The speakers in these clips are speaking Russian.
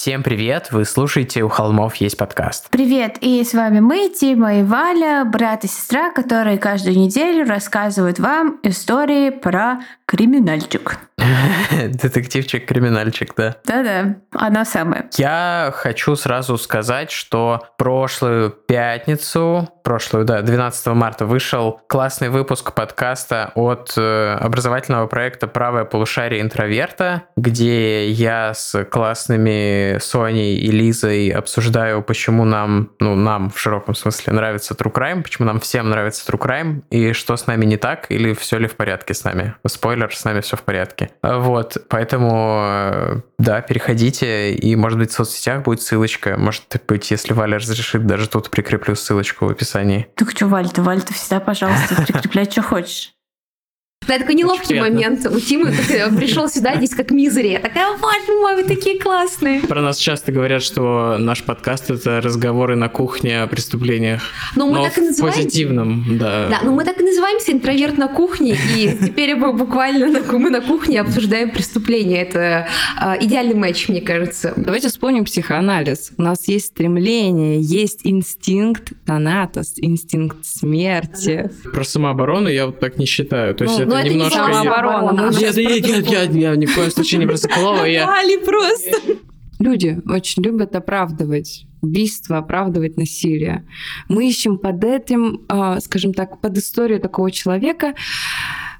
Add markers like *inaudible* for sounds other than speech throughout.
Всем привет! Вы слушаете «У холмов есть подкаст». Привет! И с вами мы, Тима и Валя, брат и сестра, которые каждую неделю рассказывают вам истории про криминальчик. *laughs* Детективчик-криминальчик, да. Да-да, оно самое. Я хочу сразу сказать, что прошлую пятницу, прошлую, да, 12 марта вышел классный выпуск подкаста от э, образовательного проекта «Правое полушарие интроверта», где я с классными Соней и Лизой обсуждаю, почему нам, ну, нам в широком смысле нравится True Crime, почему нам всем нравится True Crime, и что с нами не так, или все ли в порядке с нами. Спойлер, с нами все в порядке. Вот, поэтому, э, да, переходите, и, может быть, в соцсетях будет ссылочка. Может быть, если Валя разрешит, даже тут прикреплю ссылочку в описании. Так что, Валь, ты, Валь, ты всегда, пожалуйста, прикрепляй, что хочешь. Да, такой неловкий момент. У Тимы пришел сюда здесь как мизери. Я такая, боже мой, вы такие классные. Про нас часто говорят, что наш подкаст — это разговоры на кухне о преступлениях. Но мы но так и называем. позитивном, да. Да, но мы так и называемся «Интроверт на кухне», и теперь мы буквально на, мы на кухне обсуждаем преступления. Это э, идеальный матч, мне кажется. Давайте вспомним психоанализ. У нас есть стремление, есть инстинкт Танатос, инстинкт смерти. Про самооборону я вот так не считаю. То есть ну, это это. Не самооборона. Нет, нет, нет, я, я, ни в коем случае не про Соколова. Я... просто. Люди очень любят оправдывать убийство, оправдывать насилие. Мы ищем под этим, а, скажем так, под историю такого человека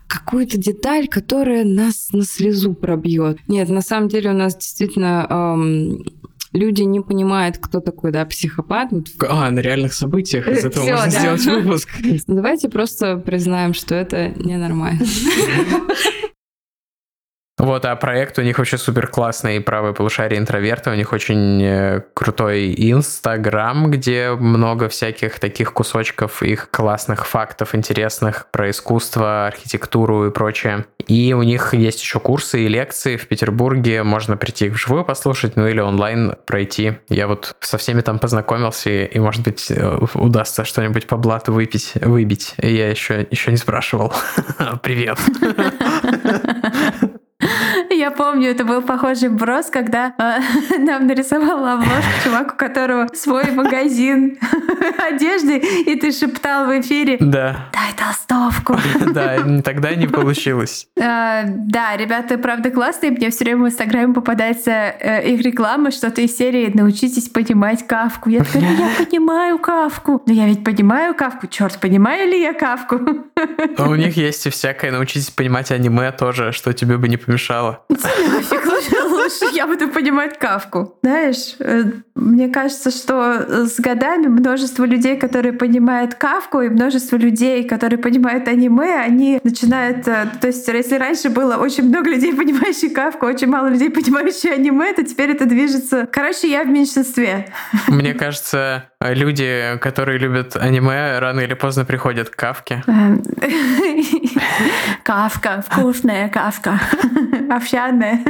какую-то деталь, которая нас на слезу пробьет. Нет, на самом деле у нас действительно эм, люди не понимают, кто такой, да, психопат. А, на реальных событиях из этого Всё, можно да. сделать выпуск. Давайте просто признаем, что это ненормально. *laughs* Вот, а проект у них вообще супер классный, правое полушарие интроверта, у них очень э, крутой Инстаграм, где много всяких таких кусочков их классных фактов интересных про искусство, архитектуру и прочее. И у них есть еще курсы и лекции в Петербурге, можно прийти их вживую послушать, ну или онлайн пройти. Я вот со всеми там познакомился, и, может быть, э, удастся что-нибудь по блату выпить, выбить. Я еще, еще не спрашивал. *laughs* Привет. *laughs* Я помню, это был похожий брос, когда э, *laughs* нам нарисовал обложку чувак, у которого свой магазин *laughs* одежды, и ты шептал в эфире «Да». «Дай толстовку». *laughs* Да, тогда не получилось. Э, да, ребята, правда, классные. Мне все время в Инстаграме попадается э, их реклама, что-то из серии «Научитесь понимать кавку». Я такая, я понимаю кавку. Но я ведь понимаю кавку. Черт, понимаю ли я кавку? У них есть и всякое «Научитесь понимать аниме» тоже, что тебе бы не помешало. Нафиг лучше я буду понимать Кавку. Знаешь, э, мне кажется, что с годами множество людей, которые понимают Кавку, и множество людей, которые понимают аниме, они начинают... Э, то есть, если раньше было очень много людей, понимающих Кавку, очень мало людей, понимающих аниме, то теперь это движется... Короче, я в меньшинстве. Мне кажется, люди, которые любят аниме, рано или поздно приходят к Кавке. Эм, *laughs* кавка, вкусная кавка, овсяная.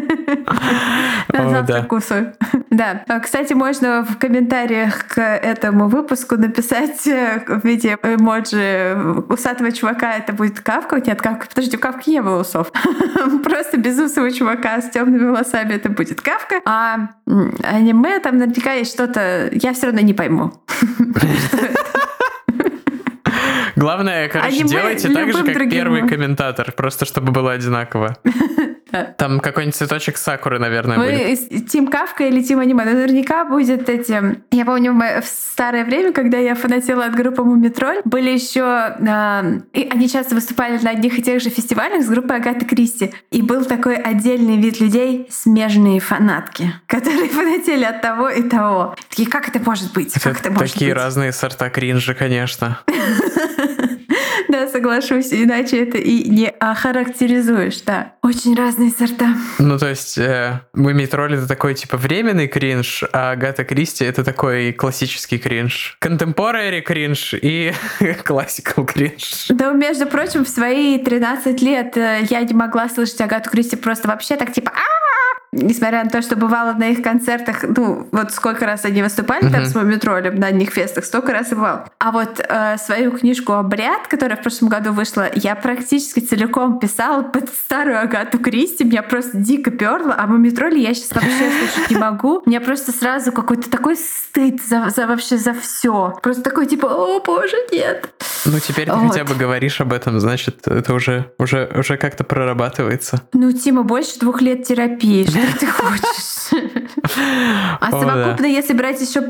*laughs* На завтра кусаю. *laughs* Да. А, кстати, можно в комментариях к этому выпуску написать э, в виде эмоджи усатого чувака это будет кавка. Нет, кавка. Подожди, у кавки не было усов. *laughs* Просто безусого чувака с темными волосами это будет кавка. А аниме там наверняка есть что-то... Я все равно не пойму. Главное, короче, Аниме делайте так же, как первый комментатор, просто чтобы было одинаково. Там какой-нибудь цветочек сакуры, наверное, Вы будет. Тим Кавка или Тим Аниме. Наверняка будет эти... Я помню, в старое время, когда я фанатела от группы Мумитроль, были еще... Э, и они часто выступали на одних и тех же фестивалях с группой Агаты Кристи. И был такой отдельный вид людей, смежные фанатки, *laughs* которые фанатели от того и того. Такие, как это может быть? Это как это может такие быть? разные сорта кринжа, конечно. *laughs* Да, соглашусь, иначе это и не охарактеризуешь, да. Очень разные сорта. Ну, то есть, э, Мумий Тролль это такой, типа, временный кринж, а Агата Кристи это такой классический кринж. Contemporary кринж и *laughs* классикал кринж. Да, между прочим, в свои 13 лет э, я не могла слышать Агату Кристи просто вообще так, типа, а Несмотря на то, что бывало на их концертах, ну, вот сколько раз они выступали uh-huh. там с Мумитролем на одних фестах, столько раз и бывал. А вот э, свою книжку «Обряд», которая в прошлом году вышла, я практически целиком писала под старую Агату Кристи, меня просто дико перло, а Мумитроли я сейчас вообще слушать не могу. Мне просто сразу какой-то такой стыд за, за вообще за все. Просто такой типа, о боже, нет. Ну, теперь ты Вот. хотя бы говоришь об этом, значит, это уже, уже, уже как-то прорабатывается. Ну, Тима, больше двух лет терапии. Что *laughs* *laughs* ты хочешь? А совокупно, если брать еще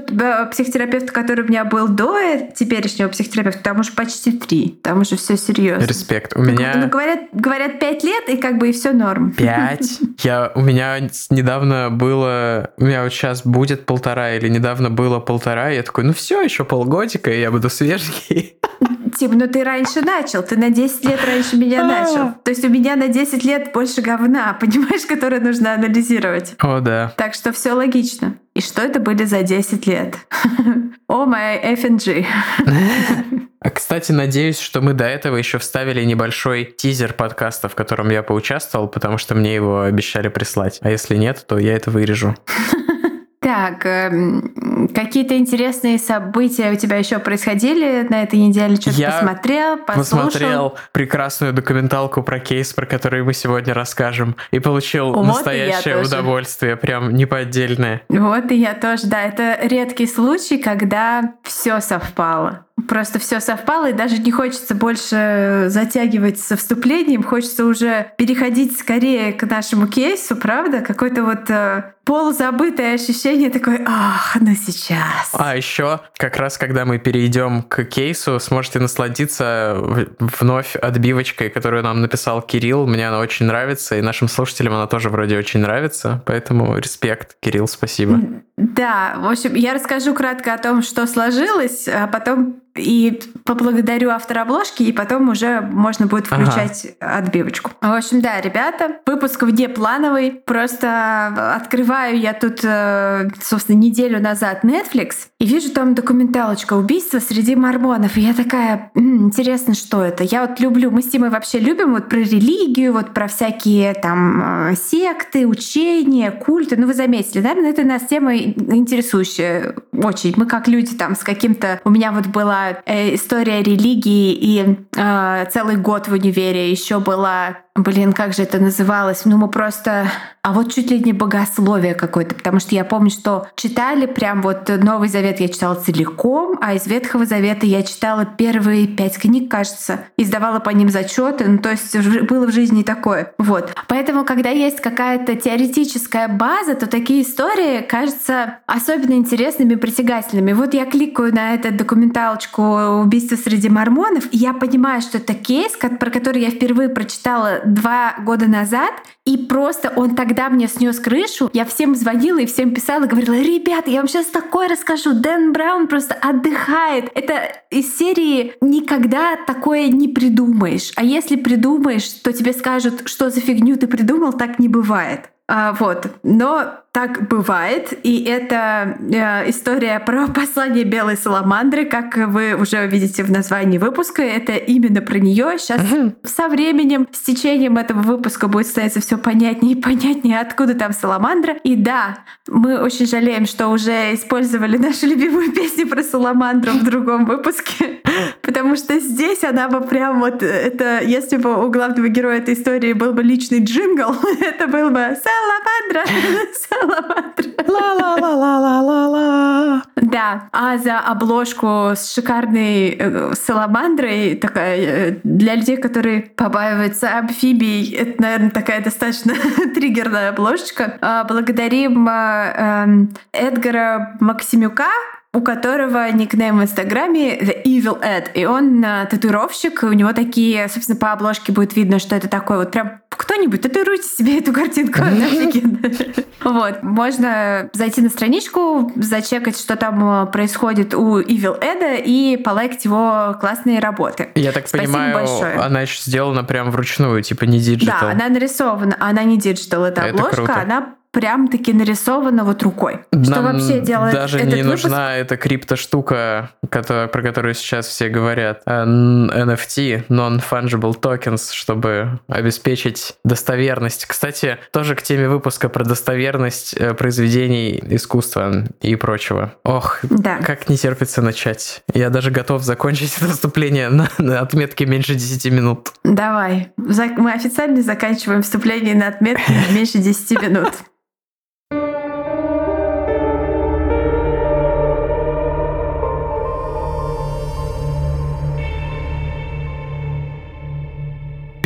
психотерапевта, который у меня был до э- теперешнего психотерапевта, там уже почти три. Там уже все серьезно. Респект. У Ну, меня говорят, говорят пять лет, и как бы и все норм. пять. *laughs* Я, у меня недавно было, у меня вот сейчас будет полтора, или недавно было полтора, я такой, ну все, еще полгодика, и я буду свежий. *laughs* Типа, ну ты раньше начал, ты на 10 лет раньше меня А. начал. То есть у меня на 10 лет больше говна, *laughs* понимаешь, которое нужно анализировать. О, да. Так что все логично. И что это были за 10 лет? *laughs* О, мой FNG. *laughs* А, Кстати, надеюсь, что мы до этого еще вставили небольшой тизер подкаста, в котором я поучаствовал, потому что мне его обещали прислать. А если нет, то я это вырежу. Так, эм, какие-то интересные события у тебя еще происходили на этой неделе? Что-то Я посмотрел, послушал? Посмотрел прекрасную документалку про кейс, про который мы сегодня расскажем, и получил Вот настоящее удовольствие, прям неподдельное. Вот и я тоже, да. Это редкий случай, когда все совпало. Просто все совпало, и даже не хочется больше затягивать со вступлением, хочется уже переходить скорее к нашему кейсу, правда? Какое-то вот э, полузабытое ощущение такое, ах, ну сейчас. А еще, как раз когда мы перейдем к кейсу, сможете насладиться в- вновь отбивочкой, которую нам написал Кирилл. Мне она очень нравится, и нашим слушателям она тоже вроде очень нравится. Поэтому респект, Кирилл, спасибо. Да, в общем, я расскажу кратко о том, что сложилось, а потом и поблагодарю автора обложки, и потом уже можно будет Ага. включать отбивочку. В общем, да, ребята, выпуск внеплановый. Просто открываю я тут, э, собственно, неделю назад Netflix и вижу там документалочка «Убийство среди мормонов». И я такая, «М, интересно, что это? Я вот люблю, мы с Тимой вообще любим вот про религию, вот про всякие там э, секты, учения, культы. Ну, вы заметили, наверное, это нас тема интересующая очень. Мы как люди там с каким-то... У меня вот была э, история религии и э, целый год в универе еще была Блин, как же это называлось? Ну, мы просто... А вот чуть ли не богословие какое-то, потому что я помню, что читали прям вот Новый Завет я читала целиком, а из Ветхого Завета я читала первые пять книг, кажется, и сдавала по ним зачеты. Ну, то есть было в жизни такое. Вот. Поэтому, когда есть какая-то теоретическая база, то такие истории кажутся особенно интересными и притягательными. Вот я кликаю на эту документалочку «Убийство среди мормонов», и я понимаю, что это кейс, про который я впервые прочитала два года назад, и просто он тогда мне снес крышу. Я всем звонила и всем писала, говорила, ребята, я вам сейчас такое расскажу. Дэн Браун просто отдыхает. Это из серии «Никогда такое не придумаешь». А если придумаешь, то тебе скажут, что за фигню ты придумал, так не бывает. А, вот. Но так бывает, и это э, история про *laughs* послание белой саламандры, как вы уже увидите в названии выпуска, это именно про нее. Сейчас со временем, с течением этого выпуска будет становиться все понятнее и понятнее, откуда там саламандра. И да, мы очень жалеем, что уже использовали нашу любимую *laughs* песню про саламандру в другом выпуске, *laughs* потому что здесь она бы прям вот, это, если бы у главного героя этой истории был бы личный джингл, *laughs* это был бы Саламандра! Саламандра! Ла-ла-ла-ла-ла-ла-ла. Да, а за обложку с шикарной э, саламандрой, такая э, для людей, которые побаиваются амфибий, это, наверное, такая достаточно *laughs* триггерная обложечка. А, Благодарим э, эм, Эдгара Максимюка, у которого никнейм в Инстаграме The Evil Ed. И он э, татуировщик, у него такие, собственно, по обложке будет видно, что это такой вот прям кто-нибудь татуируйте себе эту картинку, она офигенная. Вот, можно зайти на страничку, зачекать, что там э, происходит у Evil Эда и полайкать его классные работы. Я так Спасибо понимаю, большое. она еще сделана прям вручную, типа не digital. Да, она нарисована, она не digital, это Это обложка, круто. она прям таки нарисована вот рукой. Что Нам вообще делает даже этот не выпуск? нужна эта криптоштука, которая, про которую сейчас все говорят. NFT, Non-Fungible Tokens, чтобы обеспечить достоверность. Кстати, тоже к теме выпуска про достоверность э, произведений искусства и прочего. Ох, Да. как не терпится начать. Я даже готов закончить *laughs* это выступление на, на отметке меньше 10 минут. Давай. Мы официально заканчиваем вступление на отметке меньше 10 минут.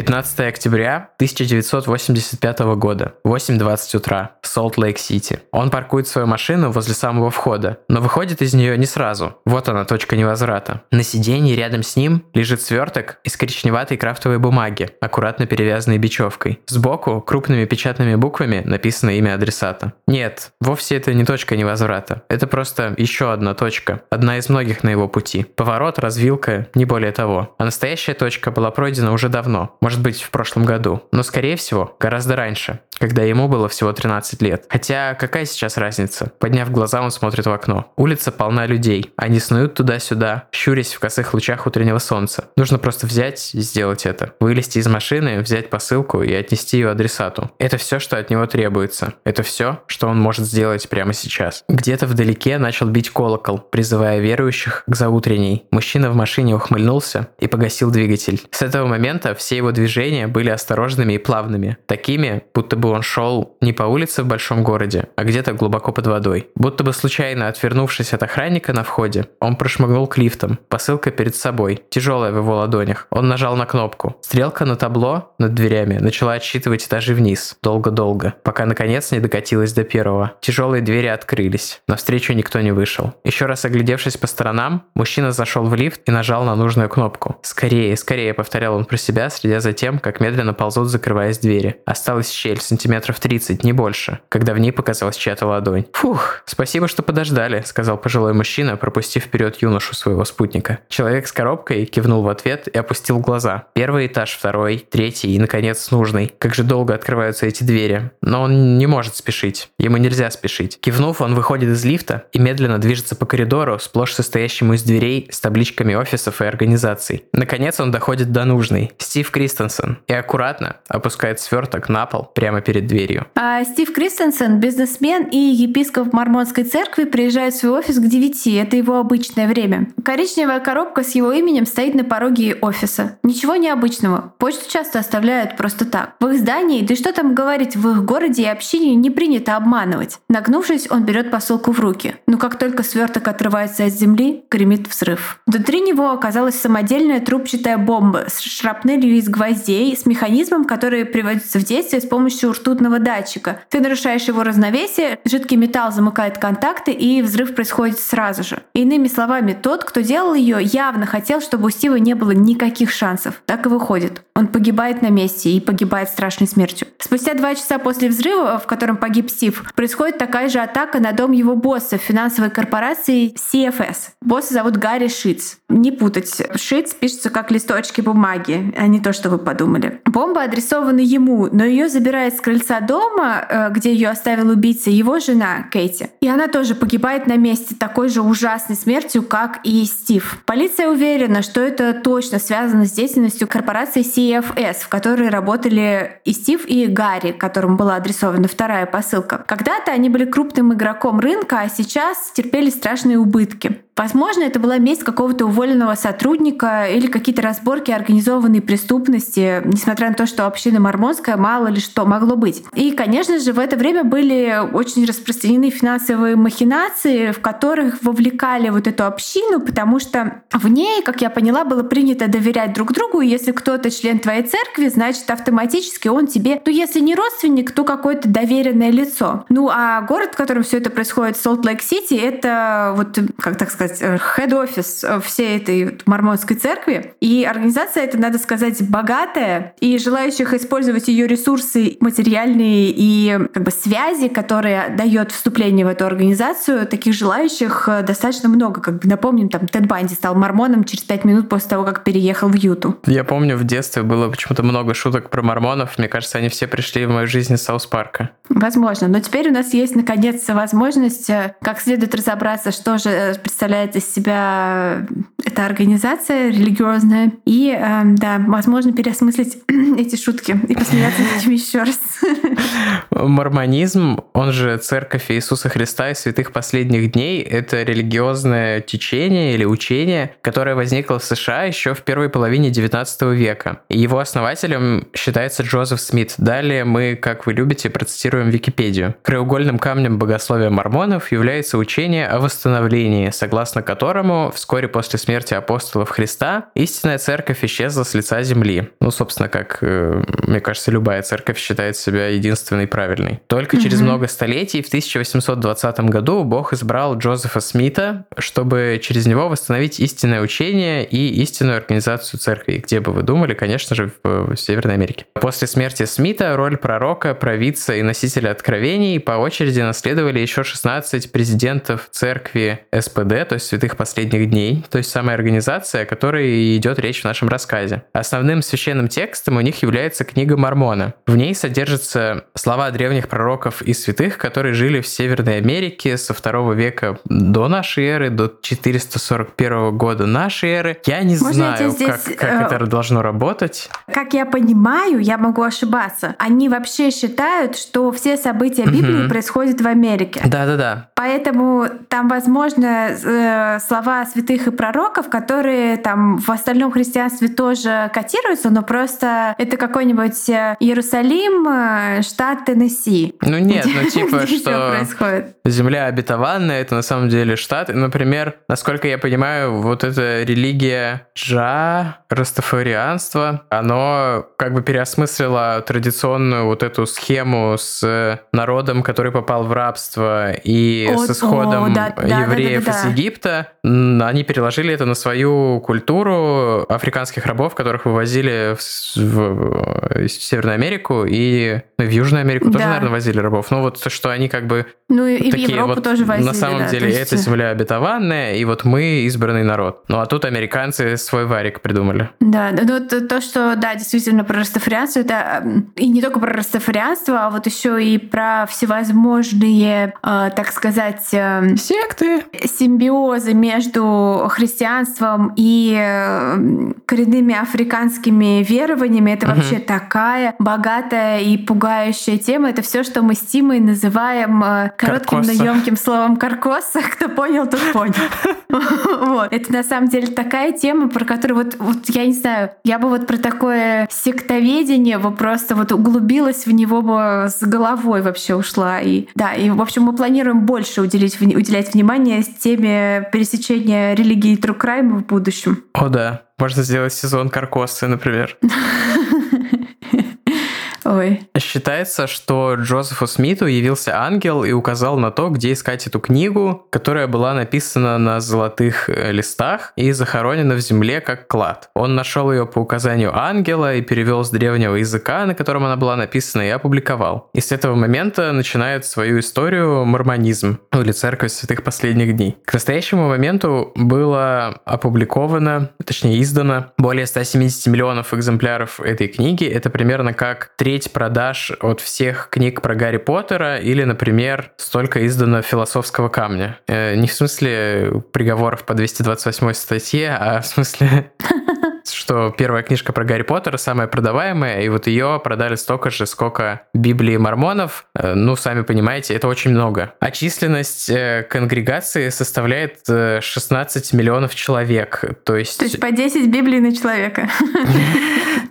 15 октября 1985 года, 8.20 утра, Солт-Лейк-Сити. Он паркует свою машину возле самого входа, но выходит из нее не сразу. Вот она, точка невозврата. На сиденье рядом с ним лежит сверток из коричневатой крафтовой бумаги, аккуратно перевязанной бечевкой. Сбоку крупными печатными буквами написано имя адресата. Нет, вовсе это не точка невозврата. Это просто еще одна точка, одна из многих на его пути. Поворот, развилка, не более того. А настоящая точка была пройдена уже давно, может быть, в прошлом году, но, скорее всего, гораздо раньше, когда ему было всего 13 лет. Хотя, какая сейчас разница? Подняв глаза, он смотрит в окно. Улица полна людей. Они снуют туда-сюда, щурясь в косых лучах утреннего солнца. Нужно просто взять и сделать это. Вылезти из машины, взять посылку и отнести ее адресату. Это все, что от него требуется. Это все, что он может сделать прямо сейчас. Где-то вдалеке начал бить колокол, призывая верующих к заутренней. Мужчина в машине ухмыльнулся и погасил двигатель. С этого момента все его движения были осторожными и плавными. Такими, будто бы он шел не по улице в большом городе, а где-то глубоко под водой. Будто бы случайно отвернувшись от охранника на входе, он прошмыгнул к лифтам. Посылка перед собой, тяжелая в его ладонях. Он нажал на кнопку. Стрелка на табло над дверями начала отсчитывать этажи вниз. Долго-долго. Пока наконец не докатилась до первого. Тяжелые двери открылись. Навстречу никто не вышел. Еще раз оглядевшись по сторонам, мужчина зашел в лифт и нажал на нужную кнопку. «Скорее, скорее», — повторял он про себя, следя за тем, как медленно ползут, закрываясь двери. Осталась щель, сантиметров 30, не больше, когда в ней показалась чья-то ладонь. «Фух, спасибо, что подождали», — сказал пожилой мужчина, пропустив вперед юношу своего спутника. Человек с коробкой кивнул в ответ и опустил глаза. Первый этаж, второй, третий и, наконец, нужный. Как же долго открываются эти двери. Но он не может спешить. Ему нельзя спешить. Кивнув, он выходит из лифта и медленно движется по коридору, сплошь состоящему из дверей с табличками офисов и организаций. Наконец он доходит до нужной. Стив Кристенсен. И аккуратно опускает сверток на пол прямо перед дверью. А Стив Кристенсен, бизнесмен и епископ Мормонской церкви, приезжает в свой офис к 9. Это его обычное время. Коричневая коробка с его именем стоит на пороге офиса. Ничего необычного. Почту часто оставляют просто так. В их здании, да и что там говорить, в их городе и общине не принято обманывать. Нагнувшись, он берет посылку в руки. Но как только сверток отрывается от земли, гремит взрыв. Внутри него оказалась самодельная трубчатая бомба с шрапнелью из гвоздей, с механизмом, который приводится в действие с помощью ртутного датчика. Ты нарушаешь его равновесие, жидкий металл замыкает контакты, и взрыв происходит сразу же. Иными словами, тот, кто делал ее, явно хотел, чтобы у Стива не было никаких шансов. Так и выходит. Он погибает на месте и погибает страшной смертью. Спустя два часа после взрыва, в котором погиб Стив, происходит такая же атака на дом его босса финансовой корпорации CFS. Босса зовут Гарри Шиц. Не путать. Шиц пишется как листочки бумаги, а не то, что вы подумали. Бомба адресована ему, но ее забирает с крыльца дома, э, где ее оставил убийца, его жена Кейти. И она тоже погибает на месте такой же ужасной смертью, как и Стив. Полиция уверена, что это точно связано с деятельностью корпорации CFS, в которой работали и Стив, и Гарри, которому была адресована вторая посылка. Когда-то они были крупным игроком рынка, а сейчас терпели страшные убытки. Возможно, это была месть какого-то уволенного сотрудника или какие-то разборки организованной преступности, несмотря на то, что община мормонская мало ли что могло быть. И, конечно же, в это время были очень распространены финансовые махинации, в которых вовлекали вот эту общину, потому что в ней, как я поняла, было принято доверять друг другу, и если кто-то член твоей церкви, значит, автоматически он тебе, ну, если не родственник, то какое-то доверенное лицо. Ну, а город, в котором все это происходит, Солт-Лейк-Сити, это вот, как так сказать, head office всей этой мормонской церкви. И организация эта, надо сказать, богатая, и желающих использовать ее ресурсы материальные и как бы связи, которые дает вступление в эту организацию, таких желающих э, достаточно много. Как бы напомним, там Тед Банди стал мормоном через пять минут после того, как переехал в Юту. Я помню, в детстве было почему-то много шуток про мормонов. Мне кажется, они все пришли в мою жизнь из Саус Парка. Возможно. Но теперь у нас есть, наконец, возможность э, как следует разобраться, что же э, представляет из себя эта организация религиозная. И, да, возможно, переосмыслить *clears throat* эти шутки и посмеяться над этим еще раз. *laughs* Мормонизм, он же Церковь Иисуса Христа и Святых Последних Дней, это религиозное течение или учение, которое возникло в США еще в первой половине XIX века. Его основателем считается Джозеф Смит. Далее мы, как вы любите, процитируем Википедию. Краеугольным камнем богословия мормонов является учение о восстановлении, согласно которому вскоре после смерти апостолов Христа истинная церковь исчезла с лица земли. Ну, собственно, как, э, мне кажется, любая церковь считает себя единственной правильной. Только через много столетий, в 1820 году, Бог избрал Джозефа Смита, чтобы через него восстановить истинное учение и истинную организацию церкви. Где бы вы думали, конечно же, в Северной Америке. После смерти Смита роль пророка, провидца и носителя откровений по очереди наследовали еще 16 президентов церкви СПД, то есть Святых Последних Дней, то есть самая организация, о которой идет речь в нашем рассказе. Основным священным текстом у них является книга Мормона. В ней содержатся слова древних пророков и святых, которые жили в Северной Америке со второго века до нашей эры, до 441 года нашей эры. Я не Можно знаю, здесь, как, как э, это должно работать. Как я понимаю, я могу ошибаться. Они вообще считают, что все события Библии угу. происходят в Америке. Да-да-да. Поэтому там, возможно, э, слова святых и пророков, которые там в остальном христианстве тоже котируются, но просто это какой-нибудь э, Иерусалим, э, штат Теннесси. Ну нет, ну типа, что земля обетованная, это на самом деле штат. Например, насколько я понимаю, вот эта религия Джа, растафарианство, оно как бы переосмыслило традиционную вот эту схему с народом, который попал в рабство и с исходом о, да, евреев да, да, да, да. из Египта. Они переложили это на свою культуру африканских рабов, которых вывозили в, в, в Северную Америку и ну, в Южную Америку тоже, наверное, возили рабов. Ну вот что они как бы ну и такие в Европу вот, тоже возили. На самом да, деле это земля обетованная, и вот мы избранный народ. Ну а тут американцы свой варик придумали. Да, ну то, то что, да, действительно про растафарианство, это и не только про растафарианство, а вот еще и про всевозможные, э, так сказать... Э, Секты. Симбиозы между христианством и э, коренными африканскими верованиями. Это угу. вообще такая богатая и пугающая тема. Это все, что мы с Тимой называем э, коротким, но емким словом каркоса. Кто понял, тот понял. *laughs* Вот. Это на самом деле такая тема, про которую вот, вот я не знаю, я бы вот про такое сектоведение бы просто вот углубилась в него бы с головой вообще ушла. И да, и в общем мы планируем больше уделить, уделять внимание теме пересечения религии и true crime в будущем. О да, можно сделать сезон Каркосы, например. *laughs* Ой. Считается, что Джозефу Смиту явился ангел и указал на то, где искать эту книгу, которая была написана на золотых э, листах и захоронена в земле как клад. Он нашел ее по указанию ангела и перевел с древнего языка, на котором она была написана, и опубликовал. И с этого момента начинает свою историю мормонизм, или церковь святых последних дней. К настоящему моменту было опубликовано, точнее издано, более 170 миллионов экземпляров этой книги. Это примерно как три треть продаж от всех книг про Гарри Поттера или, например, столько издано философского камня. Э, не в смысле приговоров по 228 статье, а в смысле *laughs* что первая книжка про Гарри Поттера самая продаваемая, и вот ее продали столько же, сколько Библии мормонов. Э, ну, сами понимаете, это очень много. А численность э, конгрегации составляет 16 миллионов человек. То есть... То есть по 10 Библий на человека. *laughs*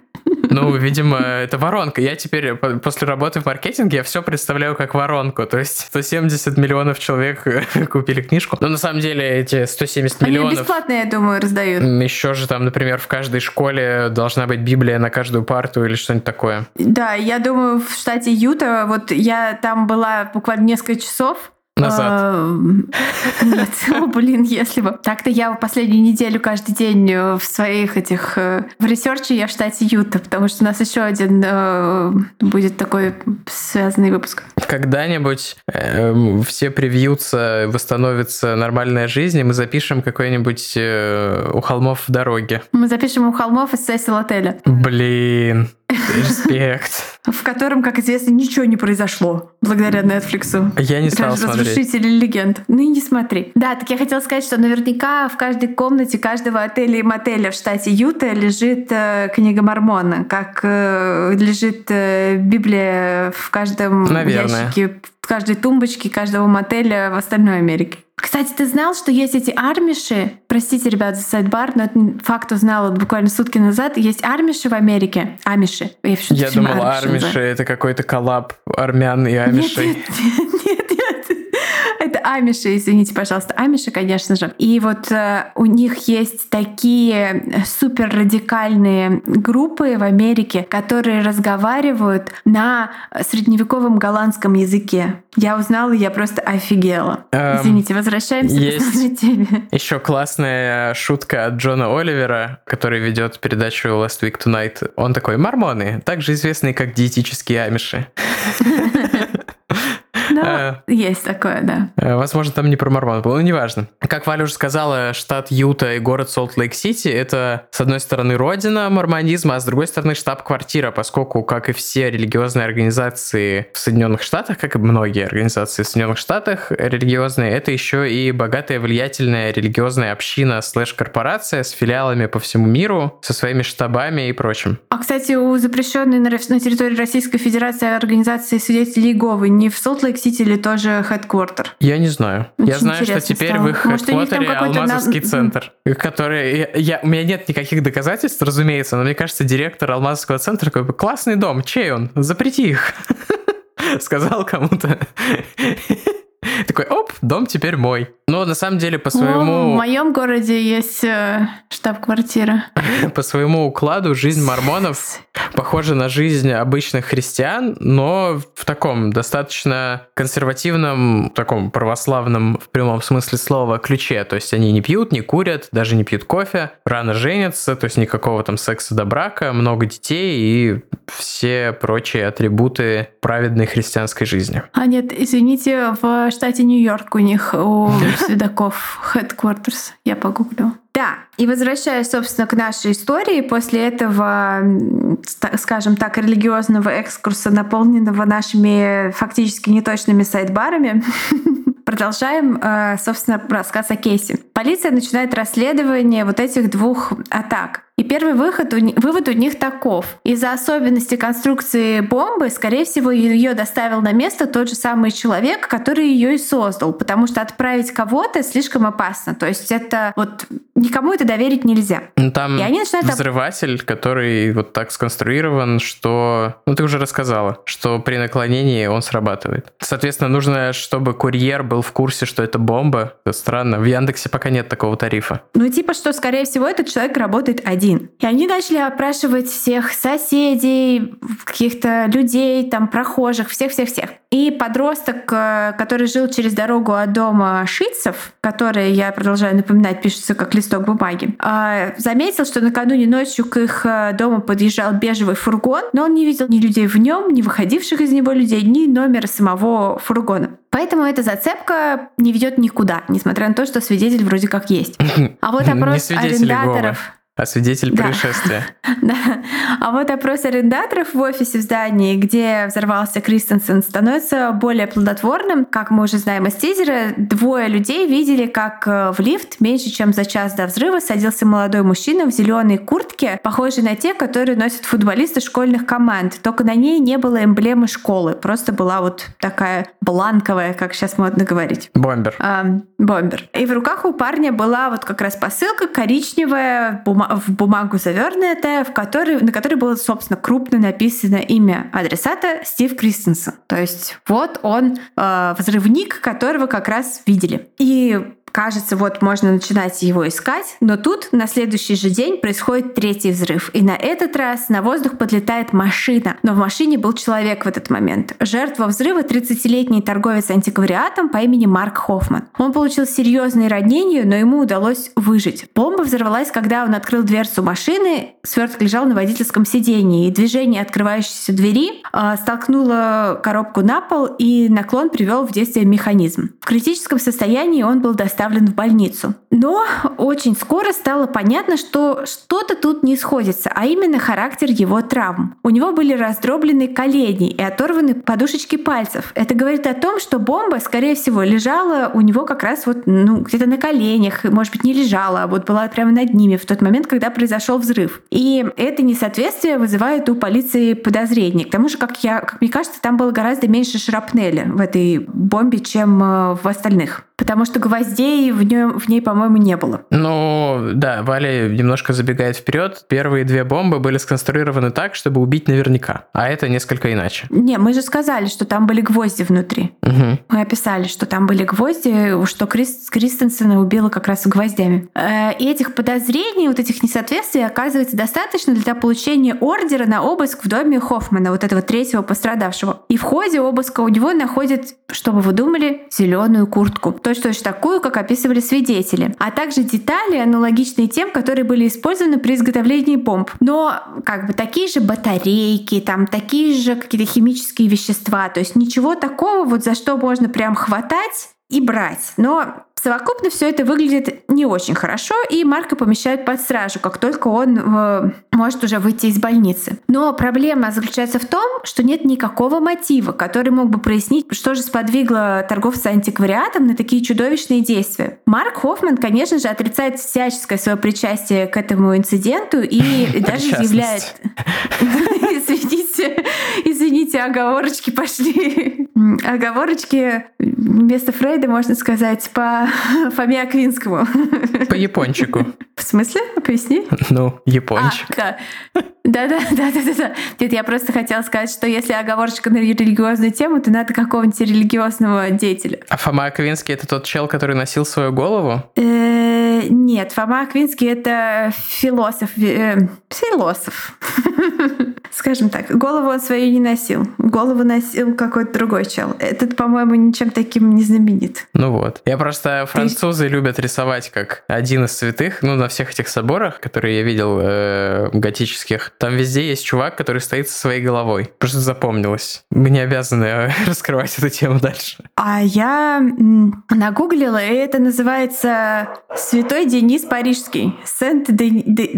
Ну, видимо, это воронка. Я теперь после работы в маркетинге я все представляю как воронку. То есть 170 миллионов человек *laughs* купили книжку. Но на самом деле эти 170 Они миллионов... бесплатно, я думаю, раздают. Еще же там, например, в каждой школе должна быть Библия на каждую парту или что-нибудь такое. Да, я думаю, в штате Юта, вот я там была буквально несколько часов, Назад. *laughs* Нет, о, блин, если бы. Так-то я в последнюю неделю каждый день э, в своих этих... Э, в research е я в штате Юта, потому что у нас еще один э, будет такой связанный выпуск. Когда-нибудь э, все привьются, восстановится нормальная жизнь, и мы запишем какой-нибудь «У холмов в дороге». Мы запишем «У холмов» из Сесил отеля. Блин, респект. В котором, как известно, ничего не произошло благодаря Netflix. Я не стал смотреть разрушители легенд. Ну и не смотри. Да, так я хотела сказать, что наверняка в каждой комнате каждого отеля и мотеля в штате Юта лежит э, книга Мормона, как э, лежит э, Библия в каждом Наверное. ящике, в каждой тумбочке каждого мотеля в остальной Америке. Кстати, ты знал, что есть эти армиши? Простите, ребят, за сайдбар, но это факт узнала буквально сутки назад. Есть армиши в Америке. Амиши. Я, Я думала, армиши — это какой-то коллаб армян и амишей. Нет, *laughs* нет, нет, нет. Это амиши, извините, пожалуйста, амиши, конечно же. И вот э, у них есть такие супер радикальные группы в Америке, которые разговаривают на средневековом голландском языке. Я узнала, я просто офигела. Эм, Извините, возвращаемся есть к основной теме. Еще классная шутка от Джона Оливера, который ведет передачу Last Week Tonight. Он такой, мормоны, также известные как диетические амиши. *laughs* Да, есть такое, да. Э, возможно, там не про Мормон было, но неважно. Как Валя уже сказала, штат Юта и город Солт-Лейк-Сити — это, с одной стороны, родина мормонизма, а с другой стороны, штаб-квартира, поскольку, как и все религиозные организации в Соединенных Штатах, как и многие организации в Соединенных Штатах религиозные, это еще и богатая, влиятельная религиозная община слэш-корпорация с филиалами по всему миру, со своими штабами и прочим. А, кстати, у запрещенной на территории Российской Федерации организации свидетелей Иеговы не в Солт-Лейк-Сити или тоже headquarter? Я не знаю. Очень я знаю, что теперь стало. в их хедквартере Алмазовский на... центр, который... Я, я, у меня нет никаких доказательств, разумеется, но мне кажется, директор Алмазовского центра такой, классный дом, чей он? Запрети их. *laughs* Сказал кому-то. *laughs* Такой, оп, дом теперь мой. Но на самом деле по своему... О, в моем городе есть э, штаб-квартира. *laughs* по своему укладу жизнь мормонов похожа на жизнь обычных христиан, но в таком достаточно консервативном, таком православном в прямом смысле слова ключе. То есть они не пьют, не курят, даже не пьют кофе, рано женятся, то есть никакого там секса до брака, много детей и все прочие атрибуты праведной христианской жизни. А нет, извините, в штате Нью-Йорк у них у следаков headquarters. Я погуглю. Да, и возвращаясь, собственно, к нашей истории, после этого, скажем так, религиозного экскурса, наполненного нашими фактически неточными сайт-барами, *laughs* продолжаем, э, собственно, рассказ о Кейсе. Полиция начинает расследование вот этих двух атак. И первый выход, вывод у них таков. Из-за особенностей конструкции бомбы, скорее всего, ее доставил на место тот же самый человек, который ее и создал, потому что отправить кого-то слишком опасно. То есть это вот никому это доверить нельзя. Ну, там и они начинают... взрыватель, который вот так сконструирован, что... Ну, ты уже рассказала, что при наклонении он срабатывает. Соответственно, нужно, чтобы курьер был в курсе, что это бомба. Это странно. В Яндексе пока нет такого тарифа. Ну, типа, что, скорее всего, этот человек работает один один. И они начали опрашивать всех соседей, каких-то людей, там, прохожих, всех-всех-всех. И подросток, э, который жил через дорогу от дома шитцев, который, я продолжаю напоминать, пишется как листок бумаги, а, заметил, что накануне ночью к их э, дому подъезжал бежевый фургон, но он не видел ни людей в нем, ни выходивших из него людей, ни номера самого фургона. Поэтому эта зацепка не ведет никуда, несмотря на то, что свидетель вроде как есть. *laughs* А вот опрос арендаторов... а свидетель Да. происшествия. *laughs* Да. А вот опрос арендаторов в офисе в здании, где взорвался Кристенсен, становится более плодотворным. Как мы уже знаем из тизера, двое людей видели, как э, в лифт меньше чем за час до взрыва садился молодой мужчина в зеленой куртке, похожей на те, которые носят футболисты школьных команд. Только на ней не было эмблемы школы. Просто была вот такая бланковая, как сейчас модно говорить. Бомбер. А, бомбер. И в руках у парня была вот как раз посылка коричневая, в бумагу завернутая, в которой, на которой было, собственно, крупно написано имя адресата Стив Кристенсен. То есть вот он э, взрывник, которого как раз видели. И Кажется, вот можно начинать его искать, но тут на следующий же день происходит третий взрыв. И на этот раз на воздух подлетает машина. Но в машине был человек в этот момент. Жертва взрыва 30-летний торговец антиквариатом по имени Марк Хоффман. Он получил серьезные ранения, но ему удалось выжить. Бомба взорвалась, когда он открыл дверцу машины, сверток лежал на водительском сидении, и движение открывающейся двери э, столкнуло коробку на пол, и наклон привел в действие механизм. В критическом состоянии он был доставлен в больницу. Но очень скоро стало понятно, что что-то тут не сходится, а именно характер его травм. У него были раздроблены колени и оторваны подушечки пальцев. Это говорит о том, что бомба, скорее всего, лежала у него как раз вот ну, где-то на коленях, может быть, не лежала, а вот была прямо над ними в тот момент, когда произошел взрыв. И это несоответствие вызывает у полиции подозрения. К тому же, как, я, как мне кажется, там было гораздо меньше шрапнели в этой бомбе, чем э, в остальных. Потому что гвоздей в, нем, в ней, по-моему, не было. Ну, да, Валя немножко забегает вперед. Первые две бомбы были сконструированы так, чтобы убить наверняка, а это несколько иначе. Не, мы же сказали, что там были гвозди внутри. Угу. Мы описали, что там были гвозди, что Крис, Кристенсена убила как раз гвоздями. Э, И этих подозрений, вот этих несоответствий оказывается достаточно для получения ордера на обыск в доме Хоффмана, вот этого третьего пострадавшего. И в ходе обыска у него находят, что бы вы думали, зеленую куртку. Точно-точно такую, как описывали свидетели. А также детали, аналогичные тем, которые были использованы при изготовлении бомб. Но как бы такие же батарейки, там такие же какие-то химические вещества. То есть ничего такого, вот за что можно прям хватать и брать. Но совокупно все это выглядит не очень хорошо, и Марка помещают под стражу, как только он э, может уже выйти из больницы. Но проблема заключается в том, что нет никакого мотива, который мог бы прояснить, что же сподвигло торговца антиквариатом на такие чудовищные действия. Марк Хоффман, конечно же, отрицает всяческое свое причастие к этому инциденту и *laughs* даже заявляет... *laughs* Извините, извините, оговорочки пошли. Оговорочки вместо Фрейда, можно сказать, по *laughs* Фоме Аквинскому. По япончику. *laughs* В смысле? Поясни. Ну, япончик. А, да. Да-да, *laughs* да-да-да. Нет, я просто хотела сказать, что если оговорочка на религиозную тему, то надо какого-нибудь религиозного деятеля. А Фома Аквинский это тот чел, который носил свою голову? Э, Нет, Фома Аквинский это философ. э, Философ. Скажем так, голову он свою не носил. Голову носил какой-то другой чел. Этот, по-моему, ничем таким не знаменит. Ну вот. Я просто французы любят рисовать как один из святых, ну, на всех этих соборах, которые я видел э, готических. Там везде есть чувак, который стоит со своей головой. Просто запомнилось. Мы не обязаны э, *laughs* раскрывать эту тему дальше. А я нагуглила, и это называется Святой Денис Парижский. Сент-Денис.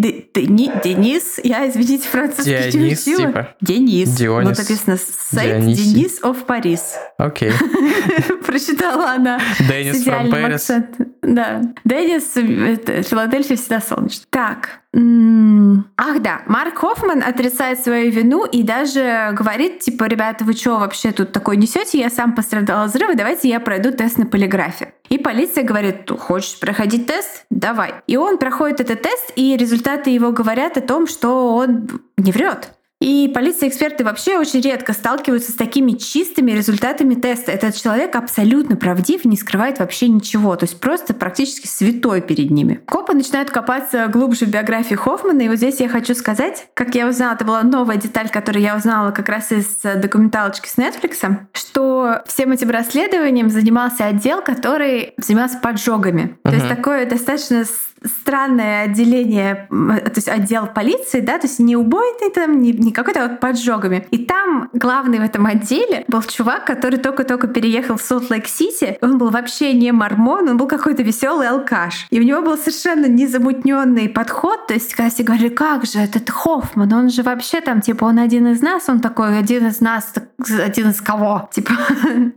Я, извините, французский Дионис, учила. типа? Денис. Дионис. Вот написано Сент Дионисий. Денис of Парис. Окей. *laughs* Прочитала она. Денис from Paris. Да. Денис, это, Филадельфия всегда солнечно. Так. Ах да, Марк Хоффман отрицает свою вину и даже говорит, типа, ребята, вы что вообще тут такое несете? Я сам пострадал от взрыва, давайте я пройду тест на полиграфе. И полиция говорит, «Ты хочешь проходить тест? Давай. И он проходит этот тест, и результаты его говорят о том, что он не врет. И полиция и эксперты вообще очень редко сталкиваются с такими чистыми результатами теста. Этот человек абсолютно правдив, не скрывает вообще ничего. То есть просто практически святой перед ними. Копы начинают копаться глубже в биографии Хоффмана. И вот здесь я хочу сказать, как я узнала, это была новая деталь, которую я узнала как раз из э, документалочки с Netflix, что всем этим расследованием занимался отдел, который занимался поджогами. То есть такое достаточно странное отделение, то есть отдел полиции, да, то есть не убойный там, не, не какой-то вот поджогами. И там главный в этом отделе был чувак, который только-только переехал в Солт-Лейк-Сити. Он был вообще не мормон, он был какой-то веселый алкаш. И у него был совершенно незамутненный подход. То есть, когда все говорили, как же этот Хоффман, он же вообще там, типа, он один из нас, он такой, один из нас, один из кого? *laughs* Типа,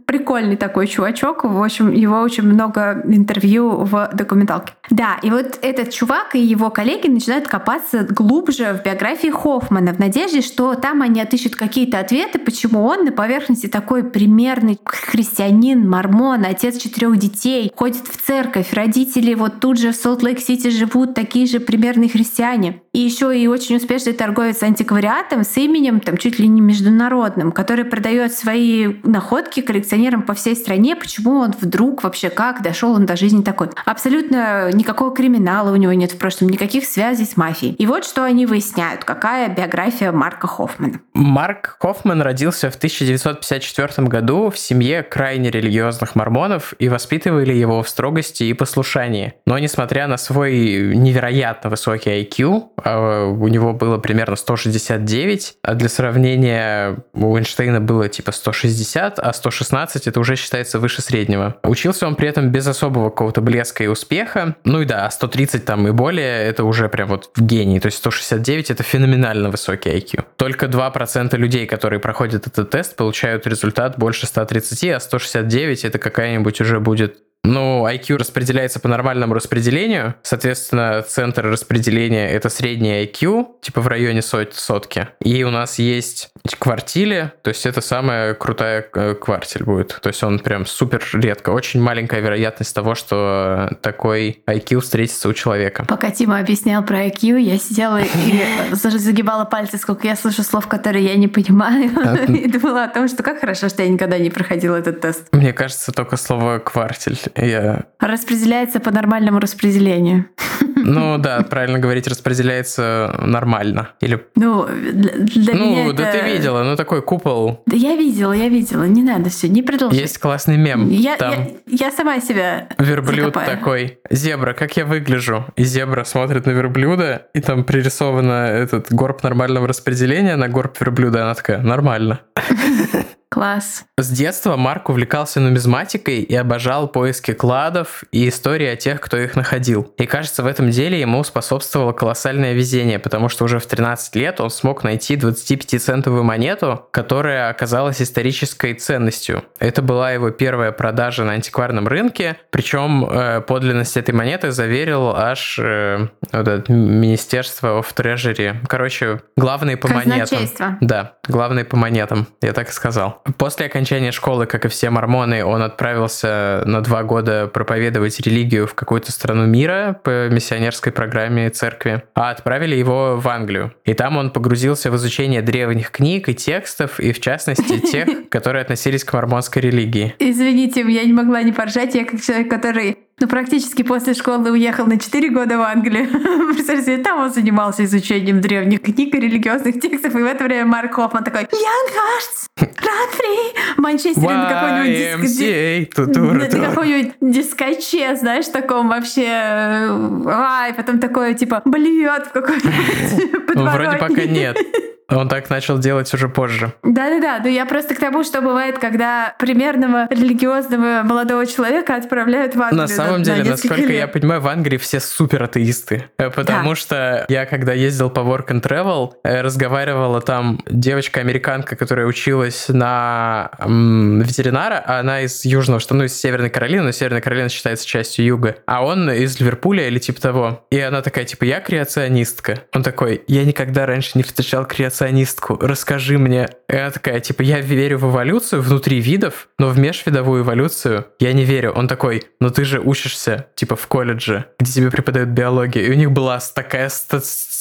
прикольный такой чувачок. В общем, его очень много интервью в документалке. Да, и вот этот чувак и его коллеги начинают копаться глубже в биографии Хоффмана в надежде, что там они отыщут какие-то ответы, почему он на поверхности такой примерный христианин, мормон, отец четырех детей, ходит в церковь, родители вот тут же в Солт-Лейк-Сити живут такие же примерные христиане. И еще и очень успешный торговец антиквариатом с именем там чуть ли не международным, который продает свои находки коллекционерам по всей стране. Почему он вдруг вообще как дошел он до жизни такой? Абсолютно никакого криминала у него нет в прошлом, никаких связей с мафией. И вот что они выясняют, какая биография Марка Хоффмана. Марк Хоффман родился в 1954 году в семье крайне религиозных мормонов и воспитывали его в строгости и послушании. Но несмотря на свой невероятно высокий IQ, у него было примерно 169, а для сравнения у Эйнштейна было типа 160, а 116 это уже считается выше среднего. Учился он при этом без особого какого-то блеска и успеха, ну и да, 130 там и более, это уже прям вот гений. То есть 169 это феноменально высокий IQ. Только 2% людей, которые проходят этот тест, получают результат больше 130, а 169 это какая-нибудь уже будет ну, IQ распределяется по нормальному распределению. Соответственно, центр распределения — это средний IQ, типа в районе сот сотки. И у нас есть квартили, то есть это самая крутая э, квартиль будет. То есть он прям супер редко. Очень маленькая вероятность того, что такой IQ встретится у человека. Пока Тима объяснял про IQ, я сидела и *laughs* загибала пальцы, сколько я слышу слов, которые я не понимаю. *laughs* И думала о том, что как хорошо, что я никогда не проходила этот тест. Мне кажется, только слово «квартель» я... Распределяется по нормальному распределению. *laughs* Ну да, правильно говорить, распределяется нормально. Или... Ну, для, для ну, меня да это... ты видела, ну такой купол. Да я видела, я видела, не надо все, не продолжай. Есть классный мем. Я, Там я, я сама себя верблюд закопаю. такой. Зебра, как я выгляжу? И зебра смотрит на верблюда, и там пририсовано этот горб нормального распределения на горб верблюда. Она такая, нормально. *laughs* Класс. С детства Марк увлекался нумизматикой и обожал поиски кладов и истории о тех, кто их находил. И кажется, в этом деле ему способствовало колоссальное везение, потому что уже в 13 лет он смог найти 25-центовую монету, которая оказалась исторической ценностью. Это была его первая продажа на антикварном рынке, причем э, подлинность этой монеты заверил аж э, вот это Министерство of Treasury. Короче, главные по монетам. Да, главные по монетам, я так и сказал. После окончания школы, как и все мормоны, он отправился на два года проповедовать религию в какую-то страну мира по миссионерской программе церкви, а отправили его в Англию. И там он погрузился в изучение древних книг и текстов, и в частности тех, *laughs* которые относились к мормонской религии. Извините, я не могла не поржать. Я как человек, который ну, практически после школы уехал на 4 года в Англию. *laughs* Представляете, там он занимался изучением древних книг и религиозных текстов, и в это время Марк Хоффман такой «Young Hearts, Run Free!» В Манчестере на какой-нибудь На ту-ту-ру-ту. каком-нибудь дискоче, знаешь, таком вообще... э, Ай, потом такое, типа, блюет в какой-нибудь Ну, *laughs* вроде пока нет. *laughs* Он так начал делать уже позже. Да-да-да, но я просто к тому, что бывает, когда примерного религиозного молодого человека отправляют в Англию. На самом на деле, несколько насколько я лет. понимаю, в Англии все супер атеисты. Э, Потому Да. что я, когда ездил по Work and Travel, э, разговаривала там девочка-американка, которая училась на ветеринара, а она из Южного, что ну, из Северной Каролины, но Северная Каролина считается частью Юга. А он из Ливерпуля или типа того. И она такая, типа, я креационистка. Он такой, я никогда раньше не встречал креационистку. Расскажи мне. И она такая, типа, я верю в эволюцию внутри видов, но в межвидовую эволюцию я не верю. Он такой, ну ты же учишься, типа, в колледже, где тебе преподают биологию. И у них была такая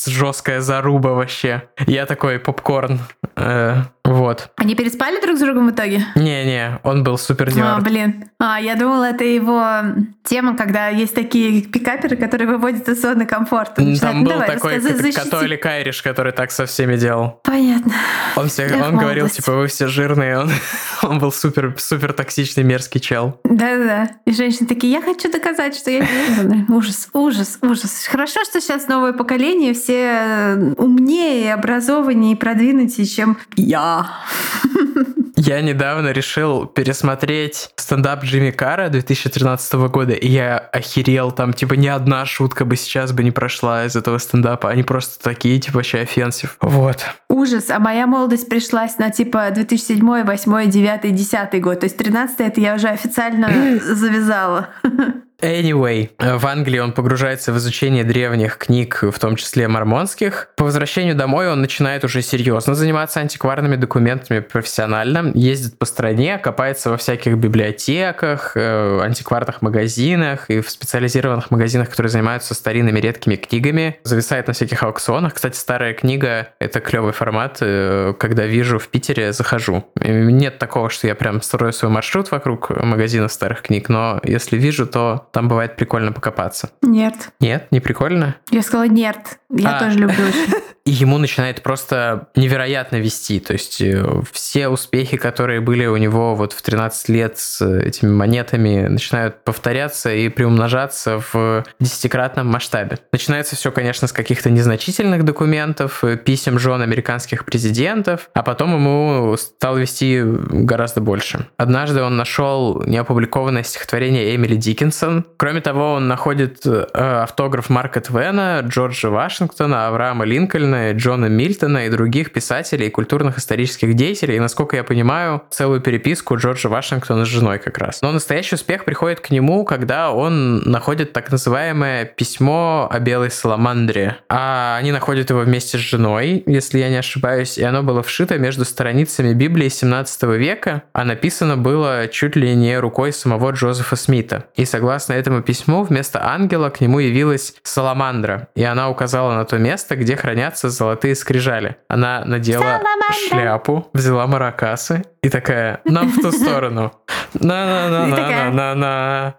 жесткая заруба вообще. Я такой, попкорн. Э, вот. Они переспали друг с другом в итоге? Не-не, он был супер А, нерд. блин. А, я думала, это его тема, когда есть такие пикаперы, которые выводят из зоны комфорта. Начинают, Там был давай, такой католик Irish, который так со всеми делал. Понятно. Он, все, он говорил, типа, вы все жирные. Он, *laughs* он был супер, супер токсичный, мерзкий чел. Да-да-да. И женщины такие, я хочу доказать, что я жирная. Ужас, ужас, ужас. Хорошо, что сейчас новое поколение все умнее, образованнее и продвинутее, чем я. Я недавно решил пересмотреть стендап Джимми Карра 2013 года, и я охерел, там, типа, ни одна шутка бы сейчас бы не прошла из этого стендапа, они просто такие, типа, вообще offensive. Вот. Ужас, а моя молодость пришлась на, типа, 2007, 2008, 2009, 2010 год, то есть 13 это я уже официально *clears throat* завязала. Anyway, в Англии он погружается в изучение древних книг, в том числе мормонских. По возвращению домой он начинает уже серьезно заниматься антикварными документами профессионально, ездит по стране, копается во всяких библиотеках, э, антикварных магазинах и в специализированных магазинах, которые занимаются старинными редкими книгами, зависает на всяких аукционах. Кстати, старая книга — это клевый формат, э, когда вижу в Питере, захожу. Нет такого, что я прям строю свой маршрут вокруг магазина старых книг, но если вижу, то там бывает прикольно покопаться. Нет. Нет, не прикольно? Я сказала нет. Я а. тоже люблю очень. *laughs* И ему начинает просто невероятно вести. То есть э, все успехи, которые были у него вот в 13 лет с этими монетами, начинают повторяться и приумножаться в десятикратном масштабе. Начинается все, конечно, с каких-то незначительных документов, э, писем жен американских президентов, а потом ему стал вести гораздо больше. Однажды он нашел неопубликованное стихотворение Эмили Диккенсон. Кроме того, он находит э, автограф Марка Твена, Джорджа Вашингтона, Авраама Линкольна, Джона Мильтона и других писателей и культурных исторических деятелей. И, насколько я понимаю, целую переписку Джорджа Вашингтона с женой как раз. Но настоящий успех приходит к нему, когда он находит так называемое письмо о белой саламандре. А они находят его вместе с женой, если я не ошибаюсь, и оно было вшито между страницами Библии 17 века, а написано было чуть ли не рукой самого Джозефа Смита. И согласно этому письму, вместо ангела к нему явилась саламандра, и она указала на то место, где хранятся золотые скрижали. Она надела шляпу, взяла маракасы и такая, нам в ту сторону. На-на-на-на-на-на.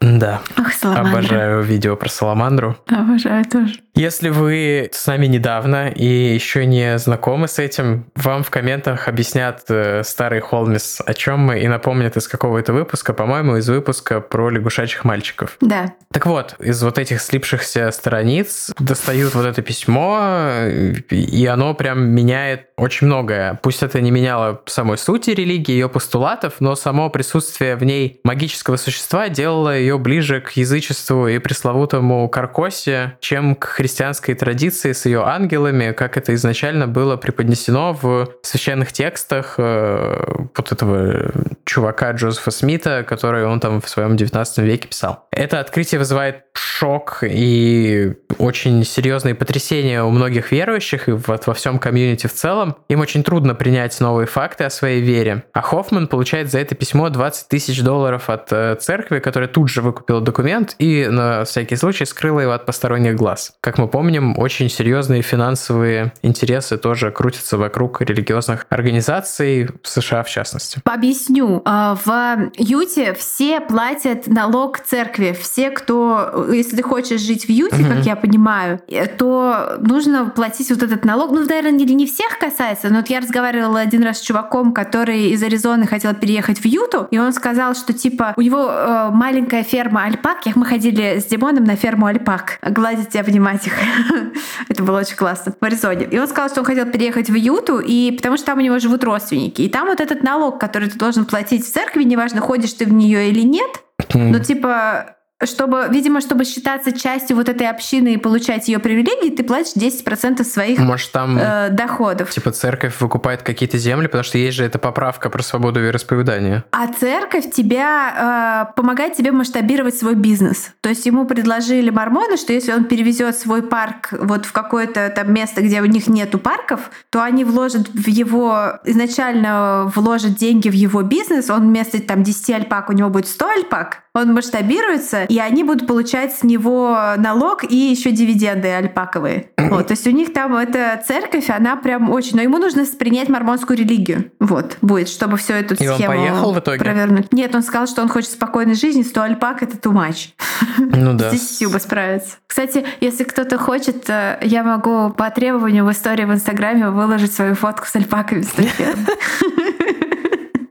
Да. Ох. Обожаю видео про Саламандру. Обожаю тоже. Если вы с нами недавно и еще не знакомы с этим, вам в комментах объяснят э, старый Холмис, о чем мы, и напомнят из какого это выпуска, по-моему, из выпуска про лягушачьих мальчиков. Да. Так вот, из вот этих слипшихся страниц достают вот это письмо, и оно прям меняет очень многое. Пусть это не меняло самой сути религии, ее постулатов, но само присутствие в ней магического существа делало ее ближе к язычеству и пресловутому Каркосе, чем к христианской традиции с ее ангелами, как это изначально было преподнесено в священных текстах э, вот этого чувака Джозефа Смита, который он там в своем 19 веке писал. Это открытие вызывает шок и очень серьезные потрясения у многих верующих и во, во всем комьюнити в целом. Им очень трудно принять новые факты о своей вере. А Хоффман получает за это письмо 20 тысяч долларов от э, церкви, которая тут же выкупила документ и на всякий случай скрыла его от посторонних глаз. Мы помним, очень серьезные финансовые интересы тоже крутятся вокруг религиозных организаций, в США в частности. Объясню. А, в Юте все платят налог церкви. Все, кто, если ты хочешь жить в Юте, uh-huh. как я понимаю, э, то нужно платить вот этот налог. Ну, наверное, не, всех касается, но вот я разговаривала один раз с чуваком, который из Аризоны хотел переехать в Юту, и он сказал, что типа у него э, маленькая ферма альпак. Мы ходили с Димоном на ферму альпак. Гладить и их. *laughs* Это было очень классно в Аризоне. И он сказал, что он хотел переехать в Юту, и потому что там у него живут родственники. И там вот этот налог, который ты должен платить в церкви, неважно, ходишь ты в нее или нет, но типа чтобы, видимо, чтобы считаться частью вот этой общины и получать ее привилегии, ты платишь 10% своих Может, там, э, доходов. Типа церковь выкупает какие-то земли, потому что есть же эта поправка про свободу вероисповедания. А церковь тебя э, помогает тебе масштабировать свой бизнес. То есть ему предложили мормоны, что если он перевезет свой парк вот в какое-то там место, где у них нету парков, то они вложат в его изначально вложат деньги в его бизнес, он вместо там 10 альпак у него будет 100 альпак, он масштабируется, и они будут получать с него налог и еще дивиденды альпаковые. *clears throat* Вот, то есть у них там эта церковь, она прям очень... Но ему нужно принять мормонскую религию. Вот, будет, чтобы все эту и схему он поехал в итоге? провернуть. Нет, он сказал, что он хочет спокойной жизни, 100 альпак — это too much. Ну *laughs* да. Здесь Сьюба справится. Кстати, если кто-то хочет, э, я могу по требованию в истории в Инстаграме выложить свою фотку с альпаками с *laughs*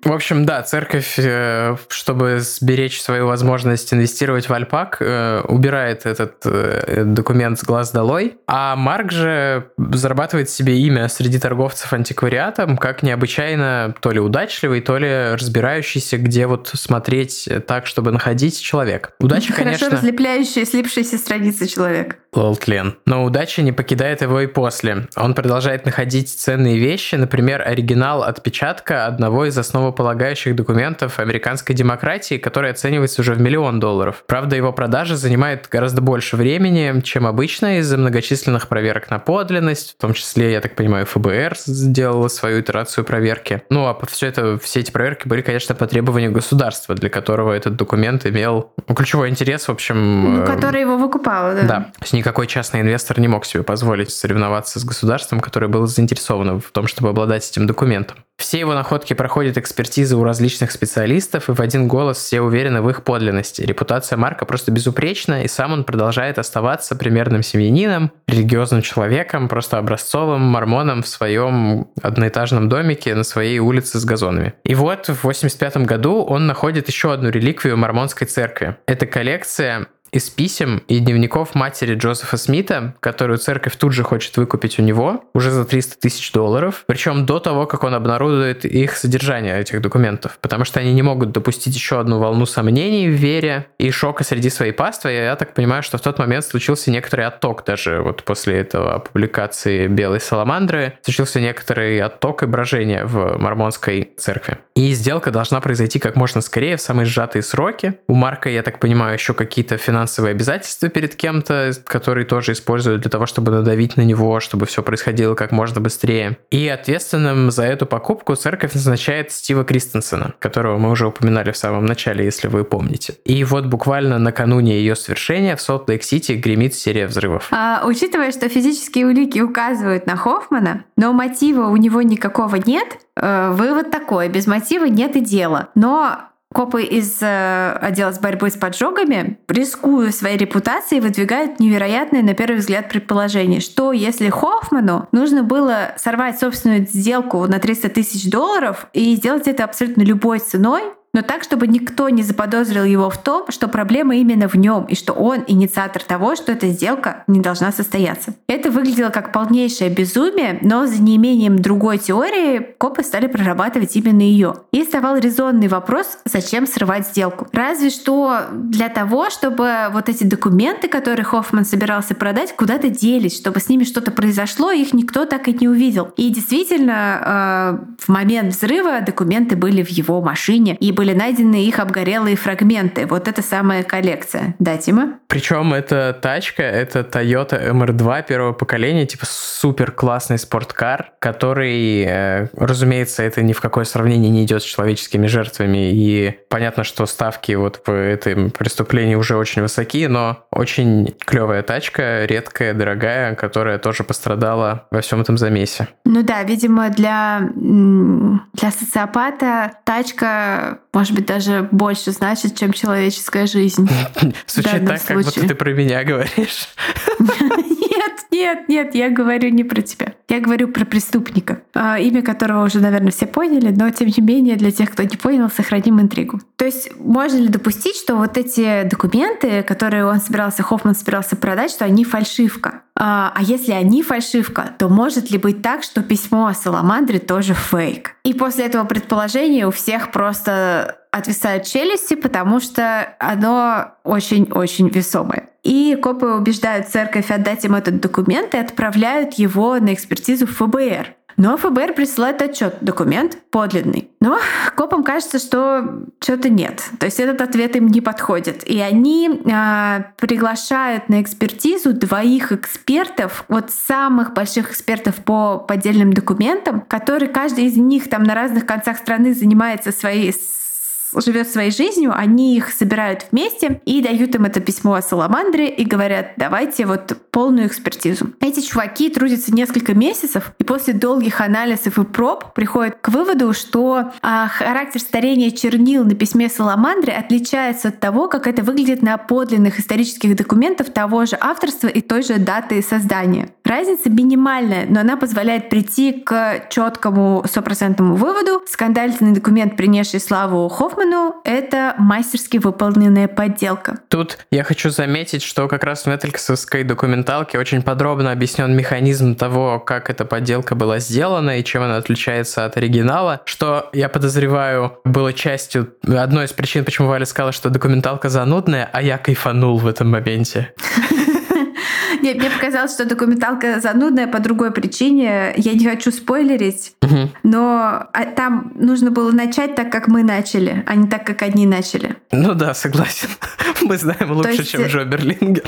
В общем, да, церковь, э, чтобы сберечь свою возможность инвестировать в Альпак, э, убирает этот э, документ с глаз долой, а Марк же зарабатывает себе имя среди торговцев антиквариатом как необычайно то ли удачливый, то ли разбирающийся, где вот смотреть так, чтобы находить человек. Удача, Хорошо конечно... разлепляющая слипшиеся страницы человек. Лолтлен. Но удача не покидает его и после. Он продолжает находить ценные вещи, например, оригинал отпечатка одного из основополагающих документов американской демократии, который оценивается уже в миллион долларов. Правда, его продажа занимает гораздо больше времени, чем обычно из-за многочисленных проверок на подлинность, в том числе, я так понимаю, ФБР сделала свою итерацию проверки. Ну, а все это, все эти проверки были, конечно, по требованию государства, для которого этот документ имел ну, ключевой интерес, в общем... Ну, который его выкупал, да. Да никакой частный инвестор не мог себе позволить соревноваться с государством, которое было заинтересовано в том, чтобы обладать этим документом. Все его находки проходят экспертизы у различных специалистов, и в один голос все уверены в их подлинности. Репутация Марка просто безупречна, и сам он продолжает оставаться примерным семьянином, религиозным человеком, просто образцовым мормоном в своем одноэтажном домике на своей улице с газонами. И вот в 85 году он находит еще одну реликвию мормонской церкви. Это коллекция из писем и дневников матери Джозефа Смита, которую церковь тут же хочет выкупить у него уже за 300 тысяч долларов, причем до того, как он обнародует их содержание, этих документов, потому что они не могут допустить еще одну волну сомнений в вере и шока среди своей паствы. Я так понимаю, что в тот момент случился некоторый отток даже вот после этого публикации «Белой саламандры», случился некоторый отток и брожение в мормонской церкви. И сделка должна произойти как можно скорее, в самые сжатые сроки. У Марка, я так понимаю, еще какие-то финансовые финансовые обязательства перед кем-то, которые тоже используют для того, чтобы надавить на него, чтобы все происходило как можно быстрее. И ответственным за эту покупку церковь назначает Стива Кристенсена, которого мы уже упоминали в самом начале, если вы помните. И вот буквально накануне ее свершения в Солт-Лейк-Сити гремит серия взрывов. А, учитывая, что физические улики указывают на Хоффмана, но мотива у него никакого нет, э, вывод такой, без мотива нет и дела. Но Копы из э, отдела с борьбой с поджогами, рискуя своей репутацией, выдвигают невероятное, на первый взгляд, предположение, что если Хоффману нужно было сорвать собственную сделку на 300 тысяч долларов и сделать это абсолютно любой ценой, но так, чтобы никто не заподозрил его в том, что проблема именно в нем и что он инициатор того, что эта сделка не должна состояться. Это выглядело как полнейшее безумие, но за неимением другой теории копы стали прорабатывать именно ее. И вставал резонный вопрос, зачем срывать сделку. Разве что для того, чтобы вот эти документы, которые Хоффман собирался продать, куда-то делись, чтобы с ними что-то произошло, их никто так и не увидел. И действительно, э, в момент взрыва документы были в его машине, и были найдены их обгорелые фрагменты. Вот это самая коллекция. Да, Тима? Причем эта тачка, это Toyota MR2 первого поколения, типа супер классный спорткар, который, э, разумеется, это ни в какое сравнение не идет с человеческими жертвами. И понятно, что ставки вот в этом преступлении уже очень высоки, но очень клевая тачка, редкая, дорогая, которая тоже пострадала во всем этом замесе. Ну да, видимо, для, для социопата тачка может быть, даже больше значит, чем человеческая жизнь. *laughs* Звучит так, как будто ты про меня говоришь. *laughs* Нет, нет, нет, я говорю не про тебя. Я говорю про преступника, а, имя которого уже, наверное, все поняли, но тем не менее для тех, кто не понял, сохраним интригу. То есть можно ли допустить, что вот эти документы, которые он собирался, Хоффман собирался продать, что они фальшивка? А, а если они фальшивка, то может ли быть так, что письмо о Саламандре тоже фейк? И после этого предположения у всех просто отвисают челюсти, потому что оно очень-очень весомое. И копы убеждают церковь отдать им этот документ и отправляют его на экспертизу в ФБР. Но ФБР присылает отчет, документ подлинный. Но копам кажется, что что-то нет. То есть этот ответ им не подходит. И они э, приглашают на экспертизу двоих экспертов, вот самых больших экспертов по поддельным документам, которые каждый из них там на разных концах страны занимается своей живет своей жизнью, они их собирают вместе и дают им это письмо о Саламандре и говорят, давайте вот полную экспертизу. Эти чуваки трудятся несколько месяцев, и после долгих анализов и проб приходят к выводу, что а, характер старения чернил на письме Саламандры отличается от того, как это выглядит на подлинных исторических документах того же авторства и той же даты создания. Разница минимальная, но она позволяет прийти к четкому стопроцентному выводу. Скандальный документ, принесший славу Хоффману, это мастерски выполненная подделка. Тут я хочу заметить, что как раз в нетфликсовской документалке очень подробно объяснен механизм того, как эта подделка была сделана и чем она отличается от оригинала, что, я подозреваю, было частью, одной из причин, почему Валя сказала, что документалка занудная, а я кайфанул в этом моменте. *laughs* Нет, мне показалось, что документалка занудная по другой причине. Я не хочу спойлерить, угу. но а, там нужно было начать так, как мы начали, а не так, как они начали. Ну да, согласен. *laughs* Мы знаем лучше, есть... чем Джо Берлингер.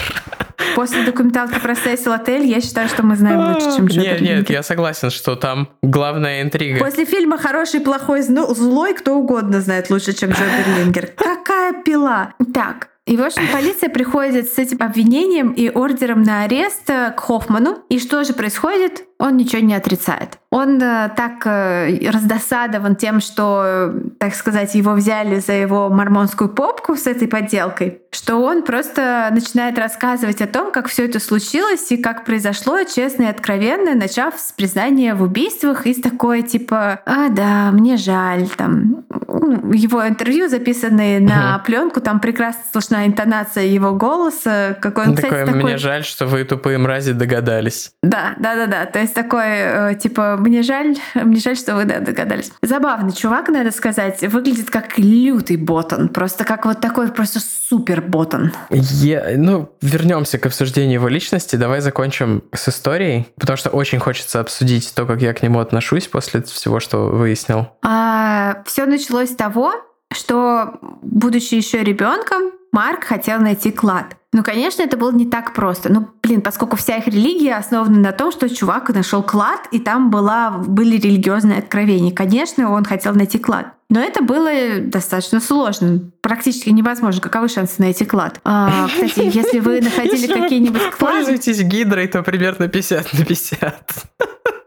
После документалки про Сесил Отель я считаю, что мы знаем лучше, чем Джо Нет, Берлингер. нет, я согласен, что там главная интрига. После фильма «Хороший, плохой, злой» кто угодно знает лучше, чем Джо Берлингер. Какая пила? Так, и, в общем, полиция приходит с этим обвинением и ордером на арест к Хоффману. И что же происходит? Он ничего не отрицает. Он э, так э, раздосадован тем, что, так сказать, его взяли за его мормонскую попку с этой подделкой, что он просто начинает рассказывать о том, как все это случилось и как произошло, честно и откровенно, начав с признания в убийствах и с такой типа «А, да, мне жаль». Там. Ну, его интервью, записанные угу. на пленку, там прекрасно слышна интонация его голоса. Какой он, такой, кстати, такой... «Мне жаль, что вы, тупые мрази, догадались». Да, да, да, да. То есть такой, э, типа, мне жаль, мне жаль, что вы да, догадались. Забавный чувак, надо сказать, выглядит как лютый ботан. Просто как вот такой просто супер ботан. Я, ну, вернемся к обсуждению его личности. Давай закончим с историей, потому что очень хочется обсудить то, как я к нему отношусь после всего, что выяснил. А, все началось с того, что, будучи еще ребенком, Марк хотел найти клад. Ну, конечно, это было не так просто. Ну, блин, поскольку вся их религия основана на том, что чувак нашел клад, и там была, были религиозные откровения. Конечно, он хотел найти клад. Но это было достаточно сложно, практически невозможно. Каковы шансы найти клад? А, кстати, если вы находили какие-нибудь клады... Пользуйтесь гидрой, то примерно 50 на 50.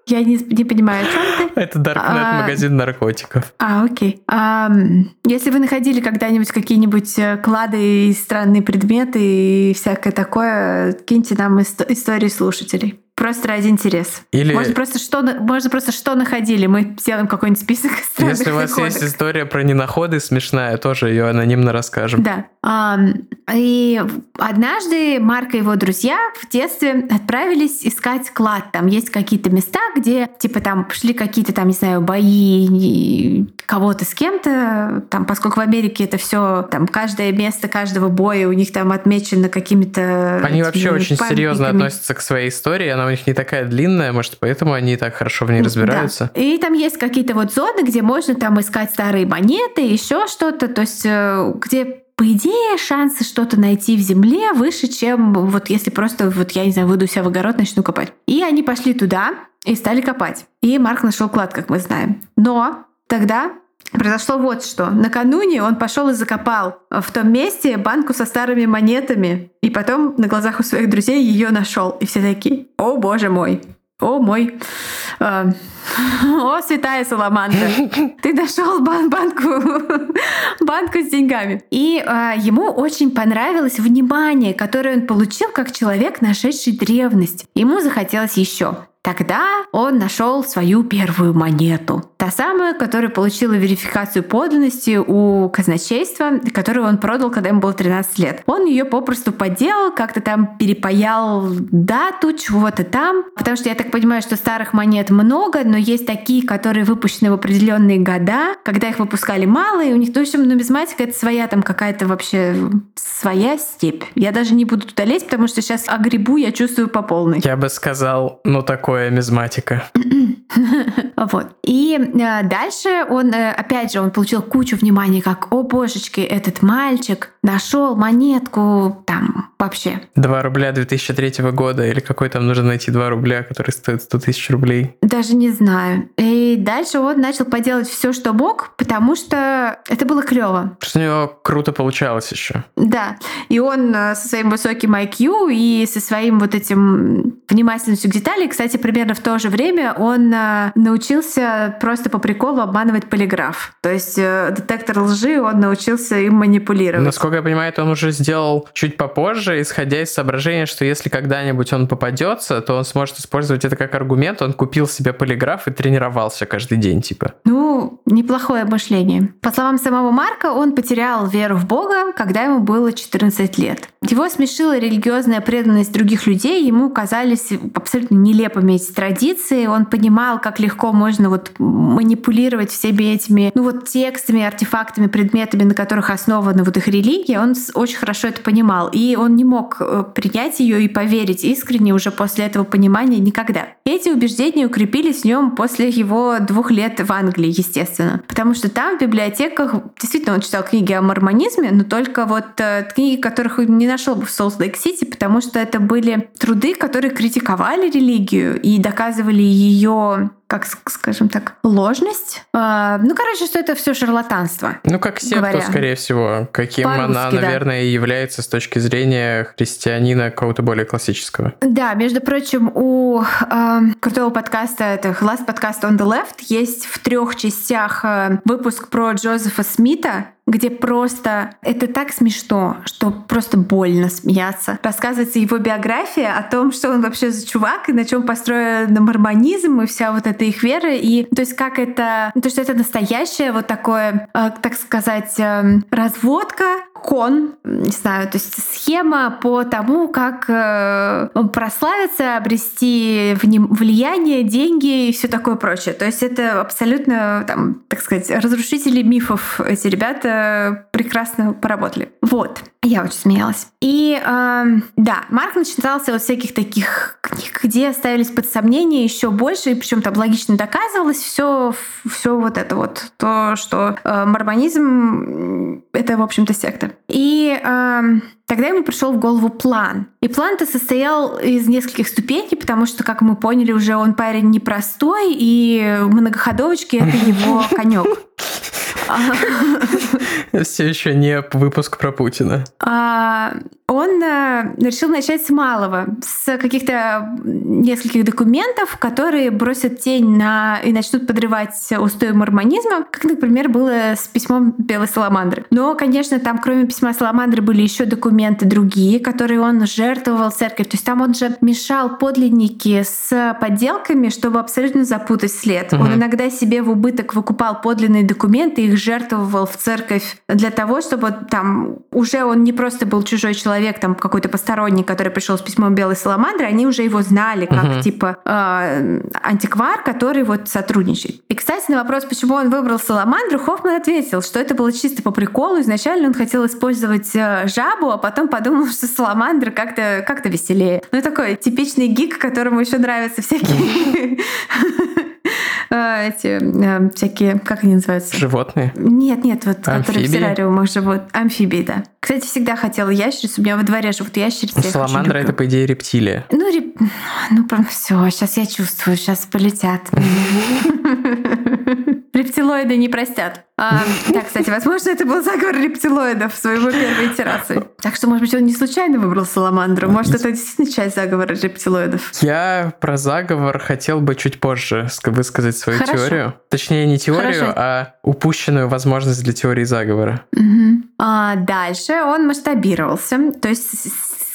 Я не, не понимаю, о чем ты. Это Darknet а, магазин наркотиков. А, окей. А, если вы находили когда-нибудь какие-нибудь э, клады и странные предметы и всякое такое, киньте нам ист- истории слушателей. Просто ради интереса. Или... Можно просто что, можно просто что находили. Мы сделаем какой-нибудь список *laughs* странных Если у вас находок. есть история про ненаходы смешная, тоже ее анонимно расскажем. Да. И однажды Марк и его друзья в детстве отправились искать клад. Там есть какие-то места, где типа там шли какие-то там, не знаю, бои кого-то с кем-то. Там, поскольку в Америке это все, там каждое место каждого боя у них там отмечено какими-то... Они вообще очень серьезно относятся к своей истории. Она у них не такая длинная, может, поэтому они так хорошо в ней разбираются. Да. И там есть какие-то вот зоны, где можно там искать старые монеты, еще что-то. То есть э, где по идее, шансы что-то найти в земле выше, чем вот если просто, вот я не знаю, выйду себя в огород, начну копать. И они пошли туда и стали копать. И Марк нашел клад, как мы знаем. Но тогда произошло вот что. Накануне он пошел и закопал в том месте банку со старыми монетами, и потом на глазах у своих друзей ее нашел. И все такие, о боже мой, о мой, э, *laughs* о святая Саламандра, *laughs* ты нашел бан банку, *laughs* банку с деньгами. И э, ему очень понравилось внимание, которое он получил как человек, нашедший древность. Ему захотелось еще. Тогда он нашел свою первую монету. Та самая, которая получила верификацию подлинности у казначейства, которую он продал, когда ему было 13 лет. Он ее попросту подделал, как-то там перепаял дату чего-то там. Потому что я так понимаю, что старых монет много, но есть такие, которые выпущены в определенные года, когда их выпускали мало, и у них, в общем, нумизматика — это своя там какая-то вообще своя степь. Я даже не буду туда лезть, потому что сейчас огребу, я чувствую по полной. Я бы сказал, ну такой такое мизматика. *clears throat* Вот. И э, дальше он, э, опять же, он получил кучу внимания, как, о божечки, этот мальчик нашел монетку там вообще. 2 рубля 2003 года или какой там нужно найти 2 рубля, который стоит 100 тысяч рублей? Даже не знаю. И дальше он начал поделать все, что мог, потому что это было клево. Что у него круто получалось еще. Да. И он э, со своим высоким IQ и со своим вот этим внимательностью к деталям, кстати, примерно в то же время он э, научился просто по приколу обманывать полиграф. То есть э, детектор лжи он научился им манипулировать. Насколько я понимаю, это он уже сделал чуть попозже, исходя из соображения, что если когда-нибудь он попадется, то он сможет использовать это как аргумент. Он купил себе полиграф и тренировался каждый день, типа. Ну, неплохое мышление. По словам самого Марка, он потерял веру в Бога, когда ему было 14 лет. Его смешила религиозная преданность других людей, ему казались абсолютно нелепыми эти традиции. Он понимал, как легко можно вот манипулировать всеми этими, ну вот текстами, артефактами, предметами, на которых основана вот их религия. Он очень хорошо это понимал, и он не мог э, принять ее и поверить искренне уже после этого понимания никогда. Эти убеждения укрепились в нем после его двух лет в Англии, естественно, потому что там в библиотеках действительно он читал книги о мормонизме, но только вот э, книги, которых он не нашел бы в Солт-Лейк-Сити, потому что это были труды, которые критиковали религию и доказывали ее как скажем так, ложность. А, ну, короче, что это все шарлатанство. Ну, как секта, говоря. скорее всего, каким она, наверное, да. является с точки зрения христианина какого-то более классического. Да, между прочим, у э, крутого подкаста, это Last Podcast on the Left, есть в трех частях э, выпуск про Джозефа Смита, где просто это так смешно, что просто больно смеяться. Рассказывается его биография о том, что он вообще за чувак и на чем построен мормонизм и вся вот эта их вера. И то есть как это, то что это настоящее вот такое, э, так сказать, э, разводка кон, не знаю, то есть схема по тому, как э, прославиться, обрести влияние, деньги и все такое прочее. То есть это абсолютно, там, так сказать, разрушители мифов. Эти ребята прекрасно поработали. Вот. Я очень смеялась. И э, да, Марк начинался вот всяких таких книг, где ставились под сомнение еще больше, и причем там логично доказывалось все, все вот это вот, то, что э, мормонизм это, в общем-то, секта. И э, тогда ему пришел в голову план. И план-то состоял из нескольких ступеней, потому что, как мы поняли, уже он парень непростой, и многоходовочки — это его конек. *laughs* *laughs* Все еще не выпуск про Путина. А, он э, решил начать с малого, с каких-то нескольких документов, которые бросят тень на и начнут подрывать устой мормонизма, как, например, было с письмом Белой Саламандры. Но, конечно, там кроме письма Саламандры были еще документы другие, которые он жертвовал церковь. То есть там он же мешал подлинники с подделками, чтобы абсолютно запутать след. Угу. Он иногда себе в убыток выкупал подлинные документы, их жертвовал в церковь для того, чтобы там уже он не просто был чужой человек, там какой-то посторонний, который пришел с письмом белой саламандры, они уже его знали как uh-huh. типа э, антиквар, который вот сотрудничает. И, кстати, на вопрос, почему он выбрал саламандру, Хоффман ответил, что это было чисто по приколу. Изначально он хотел использовать э, жабу, а потом подумал, что саламандра как-то как веселее. Ну, такой типичный гик, которому еще нравятся всякие *laughs* э, эти э, всякие, как они называются? Животные? Нет, нет, вот амфибии? которые в террариумах живут. Амфибии, да. Кстати, всегда хотела ящерицу. У меня во дворе живут ящерицы. Саламандра это, по идее, рептилия. Ну, реп... ну прям все, сейчас я чувствую, сейчас полетят. *laughs* Рептилоиды не простят. А, да, кстати, возможно, это был заговор рептилоидов своего первой итерации. Так что, может быть, он не случайно выбрал Саламандру. Может, это действительно часть заговора рептилоидов. Я про заговор хотел бы чуть позже высказать свою Хорошо. теорию. Точнее, не теорию, Хорошо. а упущенную возможность для теории заговора. Угу. А дальше он масштабировался. То есть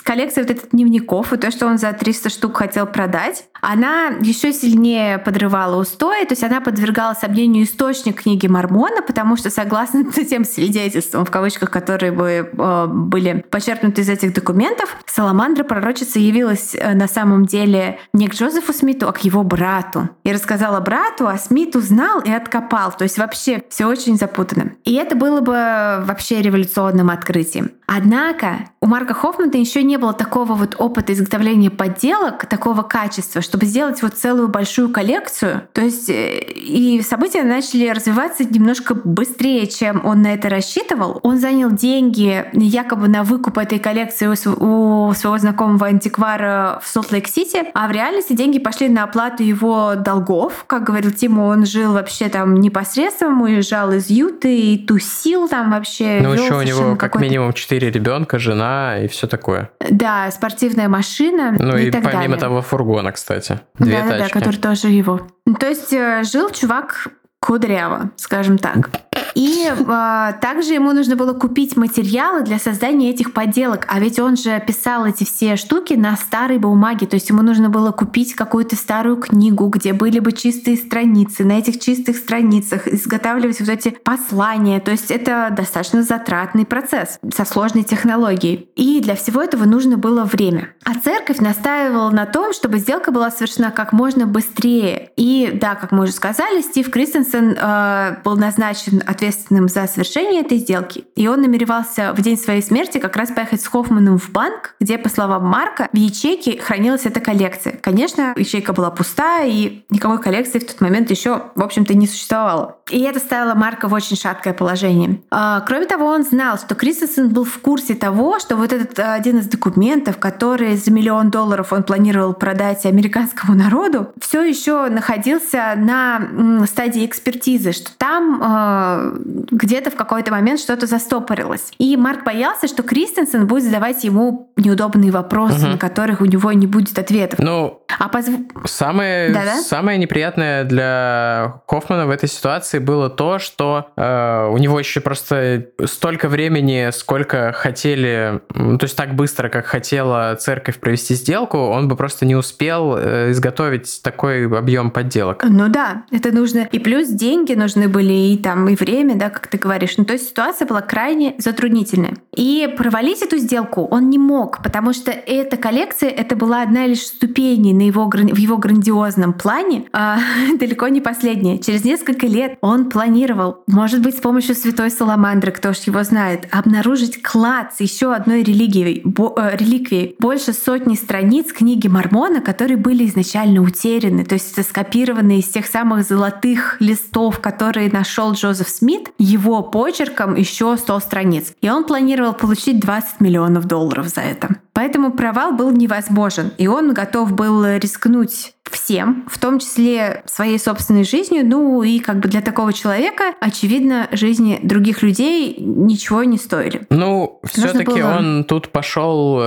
коллекция вот этих дневников и то, что он за 300 штук хотел продать, она еще сильнее подрывала устои, то есть она подвергала сомнению источник книги Мормона, потому что согласно *laughs* тем свидетельствам, в кавычках, которые бы, э, были почерпнуты из этих документов, Саламандра пророчица явилась э, на самом деле не к Джозефу Смиту, а к его брату. И рассказала брату, а Смит узнал и откопал. То есть вообще все очень запутано. И это было бы вообще революционным открытием. Однако у Марка Хоффмана еще не было такого вот опыта изготовления подделок, такого качества, чтобы сделать вот целую большую коллекцию. То есть э, и события начали развиваться немножко быстрее, чем он на это рассчитывал. Он занял деньги якобы на выкуп этой коллекции у своего знакомого антиквара в Солт-Лейк-Сити, а в реальности деньги пошли на оплату его долгов. Как говорил Тима, он жил вообще там непосредственно, уезжал из Юты и тусил там вообще. Ну еще у него как минимум четыре ребенка, жена и все такое. Да, спортивная машина. Ну и, и так помимо далее. того фургона, кстати. Две да, тачки. да, который тоже его. Ну, То есть э, жил чувак кудряво, скажем так. И э, также ему нужно было купить материалы для создания этих подделок. А ведь он же писал эти все штуки на старой бумаге. То есть ему нужно было купить какую-то старую книгу, где были бы чистые страницы. На этих чистых страницах изготавливать вот эти послания. То есть это достаточно затратный процесс со сложной технологией. И для всего этого нужно было время. А церковь настаивала на том, чтобы сделка была совершена как можно быстрее. И да, как мы уже сказали, Стив Кристенсен э, был назначен ответственным за совершение этой сделки. И он намеревался в день своей смерти как раз поехать с Хоффманом в банк, где, по словам Марка, в ячейке хранилась эта коллекция. Конечно, ячейка была пустая, и никакой коллекции в тот момент еще, в общем-то, не существовало. И это ставило Марка в очень шаткое положение. А, Кроме того, он знал, что Кристенсен был в курсе того, что вот этот а, один из документов, который за миллион долларов он планировал продать американскому народу, все еще находился на стадии экспертизы, что там э, где-то в какой-то момент что-то застопорилось. И Марк боялся, что Кристенсен будет задавать ему неудобные вопросы, Мгм. на которых у него не будет ответов. Ну, А позв- Самое, Да-да? самое неприятное для Хоффмана в этой ситуации было то, что э, у него еще просто столько времени, сколько хотели, то есть так быстро, как хотела церковь провести сделку, он бы просто не успел э, изготовить такой объем подделок. Ну да, это нужно. И плюс деньги нужны были, и там, и время, да, как ты говоришь. Ну, то есть ситуация была крайне затруднительная. И провалить эту сделку он не мог, потому что эта коллекция, это была одна лишь ступень на его, в его грандиозном плане, а, *laughs* далеко не последняя. Через несколько лет он планировал, может быть, с помощью святой Саламандры, кто ж его знает, обнаружить клад с еще одной религией, бо- э, реликвией. Больше сотни страниц книги Мормона, которые были изначально утеряны, то есть скопированы из тех самых золотых листов, которые нашел Джозеф Смит, его почерком еще 100 страниц. И он планировал получить 20 миллионов долларов за это. Поэтому провал был невозможен, и он готов был рискнуть всем, в том числе своей собственной жизнью. Ну и как бы для такого человека, очевидно, жизни других людей ничего не стоили. Ну, все-таки было- он тут пошел.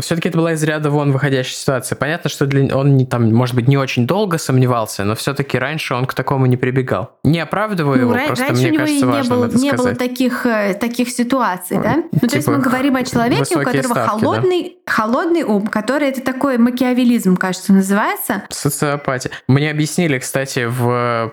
все-таки это была из ряда вон выходящая ситуация. Понятно, что для, он не там, может быть, не очень долго сомневался, но все-таки раньше он к такому не прибегал. Не оправдываю Ну, его, ра- просто раньше мне у него кажется не, важным было, это не было сказать. таких, э, таких ситуаций, да? Ну, то есть типа, мы говорим о человеке, у которого ставки, да. холодный, холодный ум, который это такой макиавелизм, кажется, называется. Социопатия. Мне объяснили, кстати, в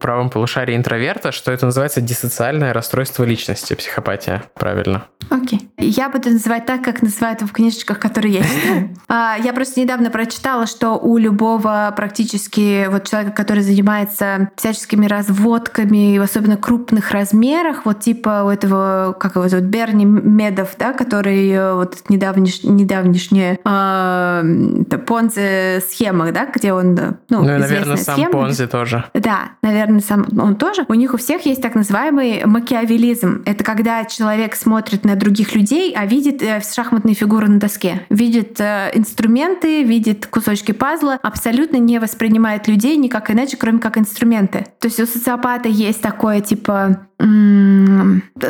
правом полушарии интроверта, что это называется диссоциальное расстройство личности, психопатия, правильно. Окей. Я буду называть так, как называют в книжечках, которые я читаю. *laughs* А, Я просто недавно прочитала, что у любого практически вот человека, который занимается всяческими разводками, в особенно крупных размерах, вот типа у этого, как его зовут, Берни Медов, да, который э, вот недавнеш, недавнешняя э, Понзе-схемах, да, где он, э, ну, Ну, наверное, сам схема. Понзи тоже. Да, наверное, сам он тоже. У них у всех есть так называемый макиавелизм. Это когда человек смотрит на других людей, а видит э, шахматные фигуры на доске. Видит э, инструменты, видит кусочки пазла, абсолютно не воспринимает людей никак иначе, кроме как инструменты. То есть у социопата есть такое, типа,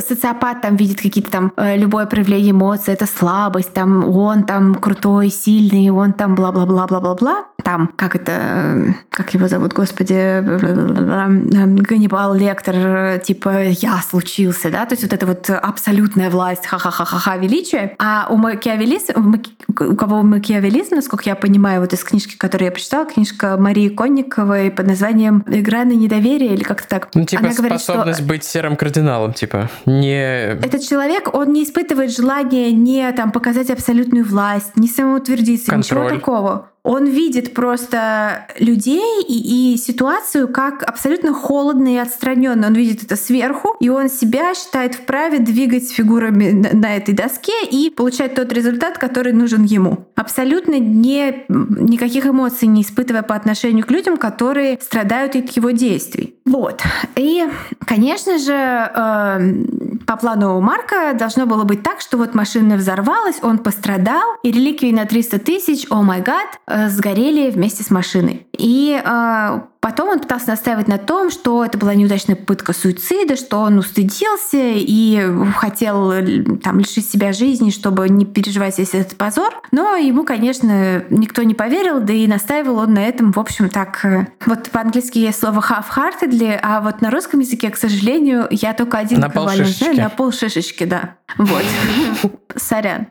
социопат там видит какие-то там э, любое проявление эмоций, это слабость, там он там крутой, сильный, он там бла-бла-бла-бла-бла-бла. Там, как это, э, как его зовут, господи, э, Ганнибал Лектор, типа «я случился», да, то есть вот это вот абсолютная власть, ха-ха-ха-ха-ха, величие. А у Макиавелизма, у кого Макиавелизм, насколько я понимаю, вот из книжки, которую я прочитала, книжка Марии Конниковой под названием «Игра на недоверие» или как-то так. Ну, типа Она говорит, что способность быть серым кардиналом, типа. Не... этот человек, он не испытывает желания не там показать абсолютную власть, не самоутвердиться, ничего Контроль. такого. Он видит просто людей и, и ситуацию как абсолютно холодно и отстраненно. Он видит это сверху, и он себя считает вправе двигать фигурами на, на этой доске и получать тот результат, который нужен ему. Абсолютно не, никаких эмоций не испытывая по отношению к людям, которые страдают от его действий. Вот. И, конечно же, э, по плану Марка должно было быть так, что вот машина взорвалась, он пострадал, и реликвии на 300 тысяч, о май гад, сгорели вместе с машиной. И э, Потом он пытался настаивать на том, что это была неудачная попытка суицида, что он устыдился и хотел там, лишить себя жизни, чтобы не переживать весь этот позор. Но ему, конечно, никто не поверил, да и настаивал он на этом, в общем, так... Э, вот по-английски есть слово half-heartedly, а вот на русском языке, к сожалению, я только один на полшишечки. На полшишечки, да. Вот. *laughs* Сорян.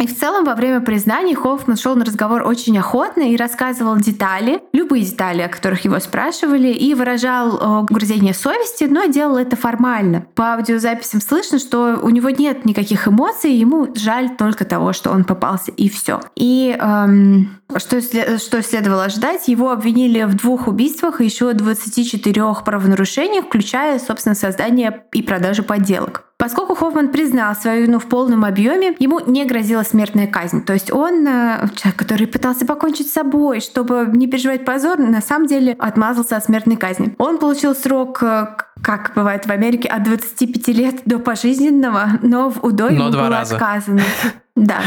И в целом во время признаний Хоффман шел на разговор очень охотно и рассказывал детали, любые детали, о которых его спрашивали, и выражал угрызение совести, но делал это формально. По аудиозаписям слышно, что у него нет никаких эмоций, ему жаль только того, что он попался, и все. И эм, что, что следовало ожидать? Его обвинили в двух убийствах и еще 24 правонарушениях, включая, собственно, создание и продажу подделок. Поскольку Хоффман признал свою вину в полном объеме, ему не грозила смертная казнь. То есть он, э, человек, который пытался покончить с собой, чтобы не переживать позор, на самом деле отмазался от смертной казни. Он получил срок э, как бывает в Америке, от 25 лет до пожизненного, но в УДО но ему было раза. отказано. *laughs* Да.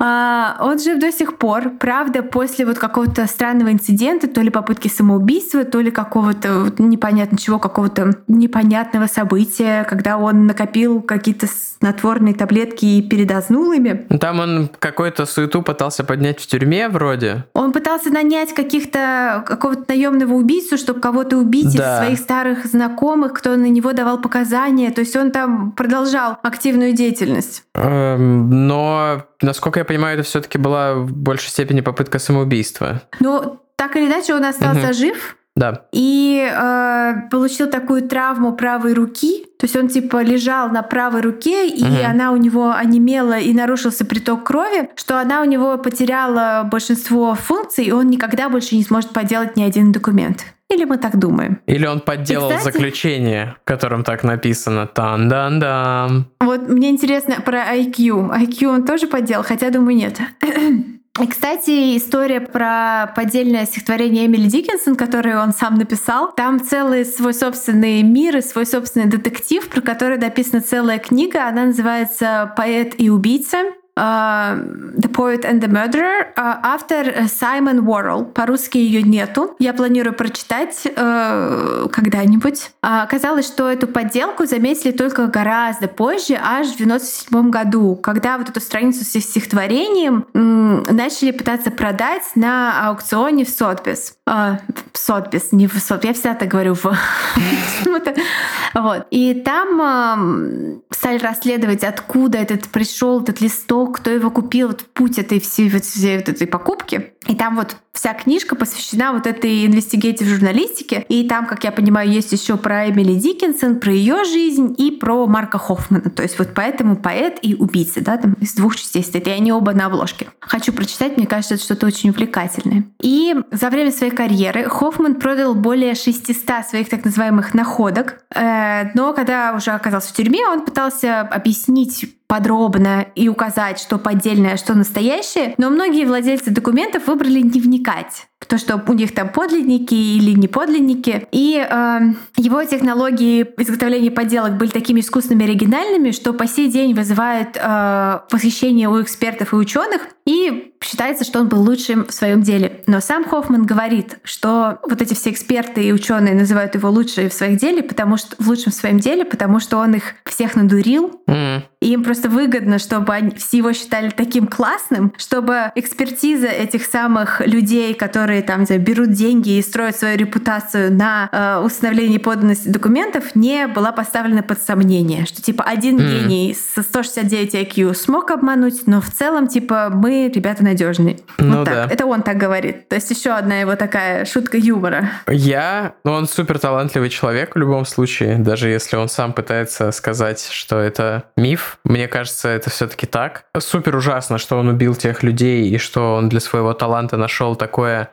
А, он жив до сих пор. Правда, после вот какого-то странного инцидента, то ли попытки самоубийства, то ли какого-то непонятно чего, какого-то непонятного события, когда он накопил какие-то снотворные таблетки и передознул ими. Там он какую-то суету пытался поднять в тюрьме вроде. Он пытался нанять каких-то какого-то наемного убийцу, чтобы кого-то убить да. из своих старых знакомых, кто на него давал показания. То есть он там продолжал активную деятельность. Эм, но, насколько я понимаю, это все-таки была в большей степени попытка самоубийства. Ну, так или иначе, он остался угу. жив. Да. И э, получил такую травму правой руки. То есть он типа лежал на правой руке, и угу. она у него онемела, и нарушился приток крови, что она у него потеряла большинство функций, и он никогда больше не сможет поделать ни один документ. Или мы так думаем? Или он подделал кстати, заключение, в котором так написано тан дан дам Вот мне интересно про IQ. IQ он тоже подделал, хотя думаю нет. *clears throat* И, кстати, история про поддельное стихотворение Эмили Диккенсон, которое он сам написал, там целый свой собственный мир и свой собственный детектив, про который написана целая книга. Она называется «Поэт и убийца». Uh, the Poet and the Murderer. Uh, автор Саймон Уоррелл. По-русски ее нету. Я планирую прочитать uh, когда-нибудь. Оказалось, что эту подделку заметили только гораздо позже, аж в 97 году, когда вот эту страницу с стихотворением начали пытаться продать на аукционе в Сотбис. В Сотбис, не в Сотбис. Я всегда так говорю. В... вот. И там стали расследовать, откуда этот пришел этот листок кто его купил, вот путь этой всей, вот, всей вот этой покупки. И там вот вся книжка посвящена вот этой инвестигейтив журналистике. И там, как я понимаю, есть еще про Эмили Диккенсон, про ее жизнь и про Марка Хоффмана. То есть вот поэтому поэт и убийца, да, там из двух частей стоит. И они оба на обложке. Хочу прочитать, мне кажется, это что-то очень увлекательное. И за время своей карьеры Хоффман продал более 600 своих так называемых находок. Э, но когда уже оказался в тюрьме, он пытался объяснить подробно и указать, что поддельное, а что настоящее, но многие владельцы документов выбрали не вникать то, что у них там подлинники или не подлинники. И э, его технологии изготовления подделок были такими искусными оригинальными, что по сей день вызывают э, восхищение у экспертов и ученых. И считается, что он был лучшим в своем деле. Но сам Хоффман говорит, что вот эти все эксперты и ученые называют его лучшим в своем деле, потому что в лучшем в своем деле, потому что он их всех надурил. Mm. И им просто выгодно, чтобы они все его считали таким классным, чтобы экспертиза этих самых людей, которые которые там берут деньги и строят свою репутацию на э, установлении поданности документов, не была поставлена под сомнение, что типа один mm. гений со 169 IQ смог обмануть, но в целом типа мы ребята надежные. Ну вот так. Да. Это он так говорит. То есть еще одна его такая шутка юмора. Я, ну он супер талантливый человек в любом случае, даже если он сам пытается сказать, что это миф. Мне кажется, это все-таки так. Супер ужасно, что он убил тех людей и что он для своего таланта нашел такое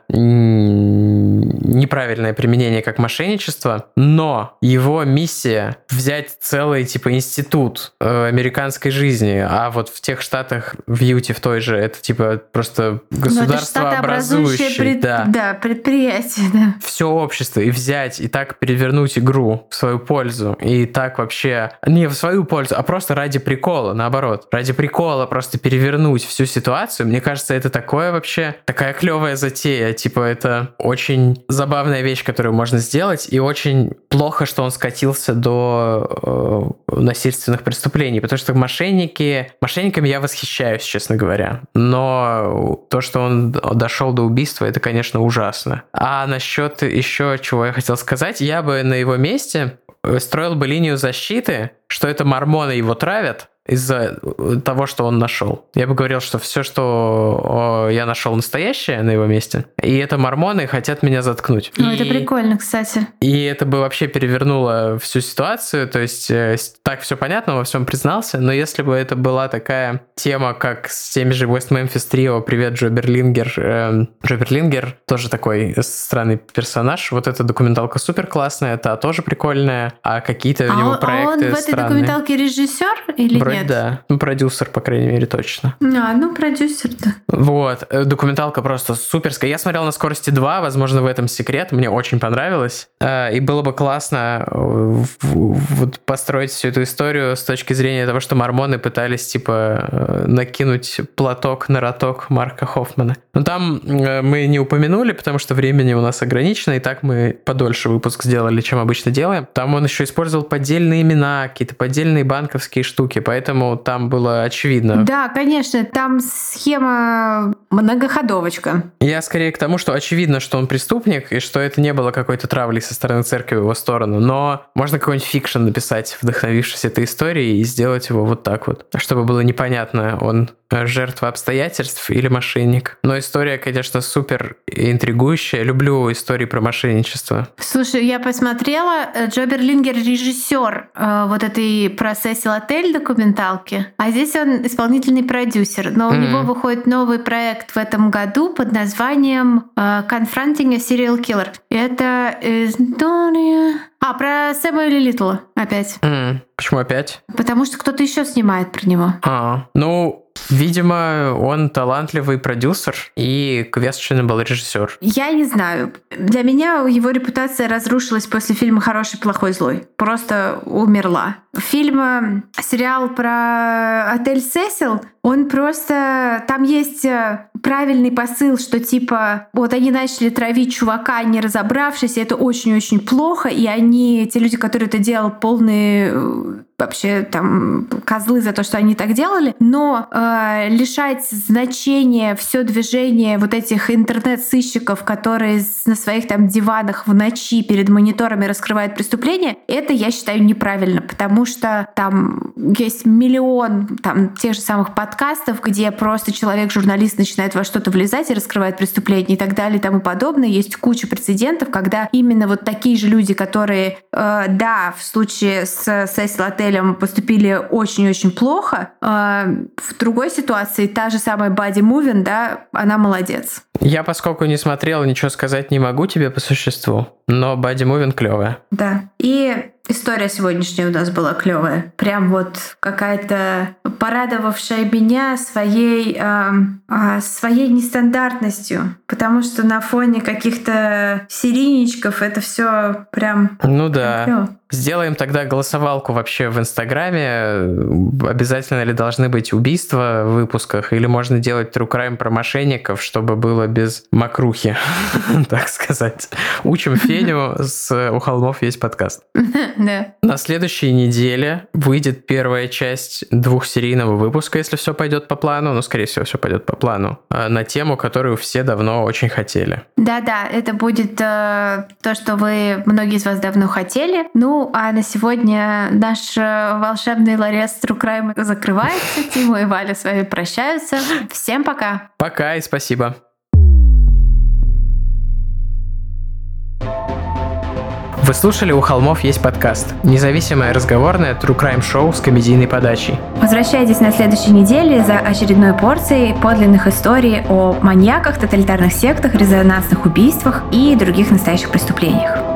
неправильное применение как мошенничество, но его миссия взять целый типа институт э, американской жизни, а вот в тех штатах в Юте в той же это типа просто государство образующее пред... да. да, предприятие, да. Все общество и взять и так перевернуть игру в свою пользу и так вообще не в свою пользу, а просто ради прикола, наоборот, ради прикола просто перевернуть всю ситуацию. Мне кажется, это такое вообще такая клевая затея, типа это очень забавная вещь, которую можно сделать, и очень плохо, что он скатился до э, насильственных преступлений, потому что мошенники, мошенниками я восхищаюсь, честно говоря, но то, что он дошел до убийства, это, конечно, ужасно. А насчет еще чего я хотел сказать, я бы на его месте строил бы линию защиты, что это мормоны его травят, из-за э, того, что он нашел. Я бы говорил, что все, что я нашел настоящее на его месте, и это мормоны хотят меня заткнуть. Ну, и... это прикольно, кстати. И это бы вообще перевернуло всю ситуацию, то есть э, так все понятно, во всем признался, но если бы это была такая тема, как с теми же West Memphis Trio, привет, Джо Берлингер, э, Джо Берлингер, тоже такой странный персонаж, вот эта документалка супер классная, это тоже прикольная, а какие-то а у него он, проекты А он в этой странные. документалке режиссер или Вроде нет? да. Ну, продюсер, по крайней мере, точно. А, ну, продюсер-то. Вот. Э, документалка просто суперская. Я смотрел на скорости 2, возможно, в этом секрет. Мне очень понравилось. Э, и было бы классно э, вот построить всю эту историю с точки зрения того, что мормоны пытались, типа, накинуть платок на роток Марка Хоффмана. Но там мы не упомянули, потому что времени у нас ограничено, и так мы подольше выпуск сделали, чем обычно делаем. Там он еще использовал поддельные имена, какие-то поддельные банковские штуки, поэтому поэтому там было очевидно. Да, конечно, там схема многоходовочка. Я скорее к тому, что очевидно, что он преступник, и что это не было какой-то травли со стороны церкви в его сторону, но можно какой-нибудь fiction написать, вдохновившись этой историей, и сделать его вот так вот, чтобы было непонятно, он жертва обстоятельств или мошенник. Но история, конечно, супер интригующая. Люблю истории про мошенничество. Слушай, я посмотрела, э, Джо Берлингер режиссер э, вот этой про Сесил Отель документалки, а здесь он исполнительный продюсер. Но у mm-hmm. него выходит новый проект в этом году под названием э, Confronting a Serial Killer. Это история... А, про Сэмюэля Литла опять. Mm. Почему опять? Потому что кто-то еще снимает про него. А, ну, Видимо, он талантливый продюсер и questionable режиссер. Я не знаю. Для меня его репутация разрушилась после фильма «Хороший, плохой, злой». Просто умерла. Фильм, э, сериал про отель Сесил, он просто... Там есть э, правильный посыл, что типа вот они начали травить чувака, не разобравшись, и это очень-очень плохо, и они, те люди, которые это делали, полные э, вообще там козлы за то, что они так делали, но э, лишать значения все движение вот этих интернет-сыщиков, которые на своих там диванах в ночи перед мониторами раскрывают преступления, это я считаю неправильно, потому что там есть миллион там тех же самых подкастов, где просто человек-журналист начинает во что-то влезать и раскрывает преступление и так далее и тому подобное. Есть куча прецедентов, когда именно вот такие же люди, которые, э, да, в случае с Сесил отелем поступили очень-очень плохо. А в другой ситуации та же самая Бади Мувин, да, она молодец. Я, поскольку не смотрел, ничего сказать не могу тебе по существу, но Бади Мувин клевая. Да. И история сегодняшняя у нас была клевая. Прям вот какая-то порадовавшая меня своей, э, э, своей нестандартностью. Потому что на фоне каких-то серийничков это все прям... Ну да. Клево. Сделаем тогда голосовалку вообще в Инстаграме. Обязательно ли должны быть убийства в выпусках? Или можно делать true crime про мошенников, чтобы было без макрухи, *laughs* так сказать. Учим Феню, с «У холмов есть подкаст». *laughs* Да. На следующей неделе выйдет первая часть двухсерийного выпуска, если все пойдет по плану, ну, скорее всего, все пойдет по плану, а, на тему, которую все давно очень хотели. Да-да, это будет э, то, что вы, многие из вас давно хотели. Ну, а на сегодня наш э, волшебный ларец True Crime закрывается. Тима и Валя с вами прощаются. Всем пока! Пока и спасибо. Вы слушали «У холмов есть подкаст» – независимое разговорное true crime шоу с комедийной подачей. Возвращайтесь на следующей неделе за очередной порцией подлинных историй о маньяках, тоталитарных сектах, резонансных убийствах и других настоящих преступлениях.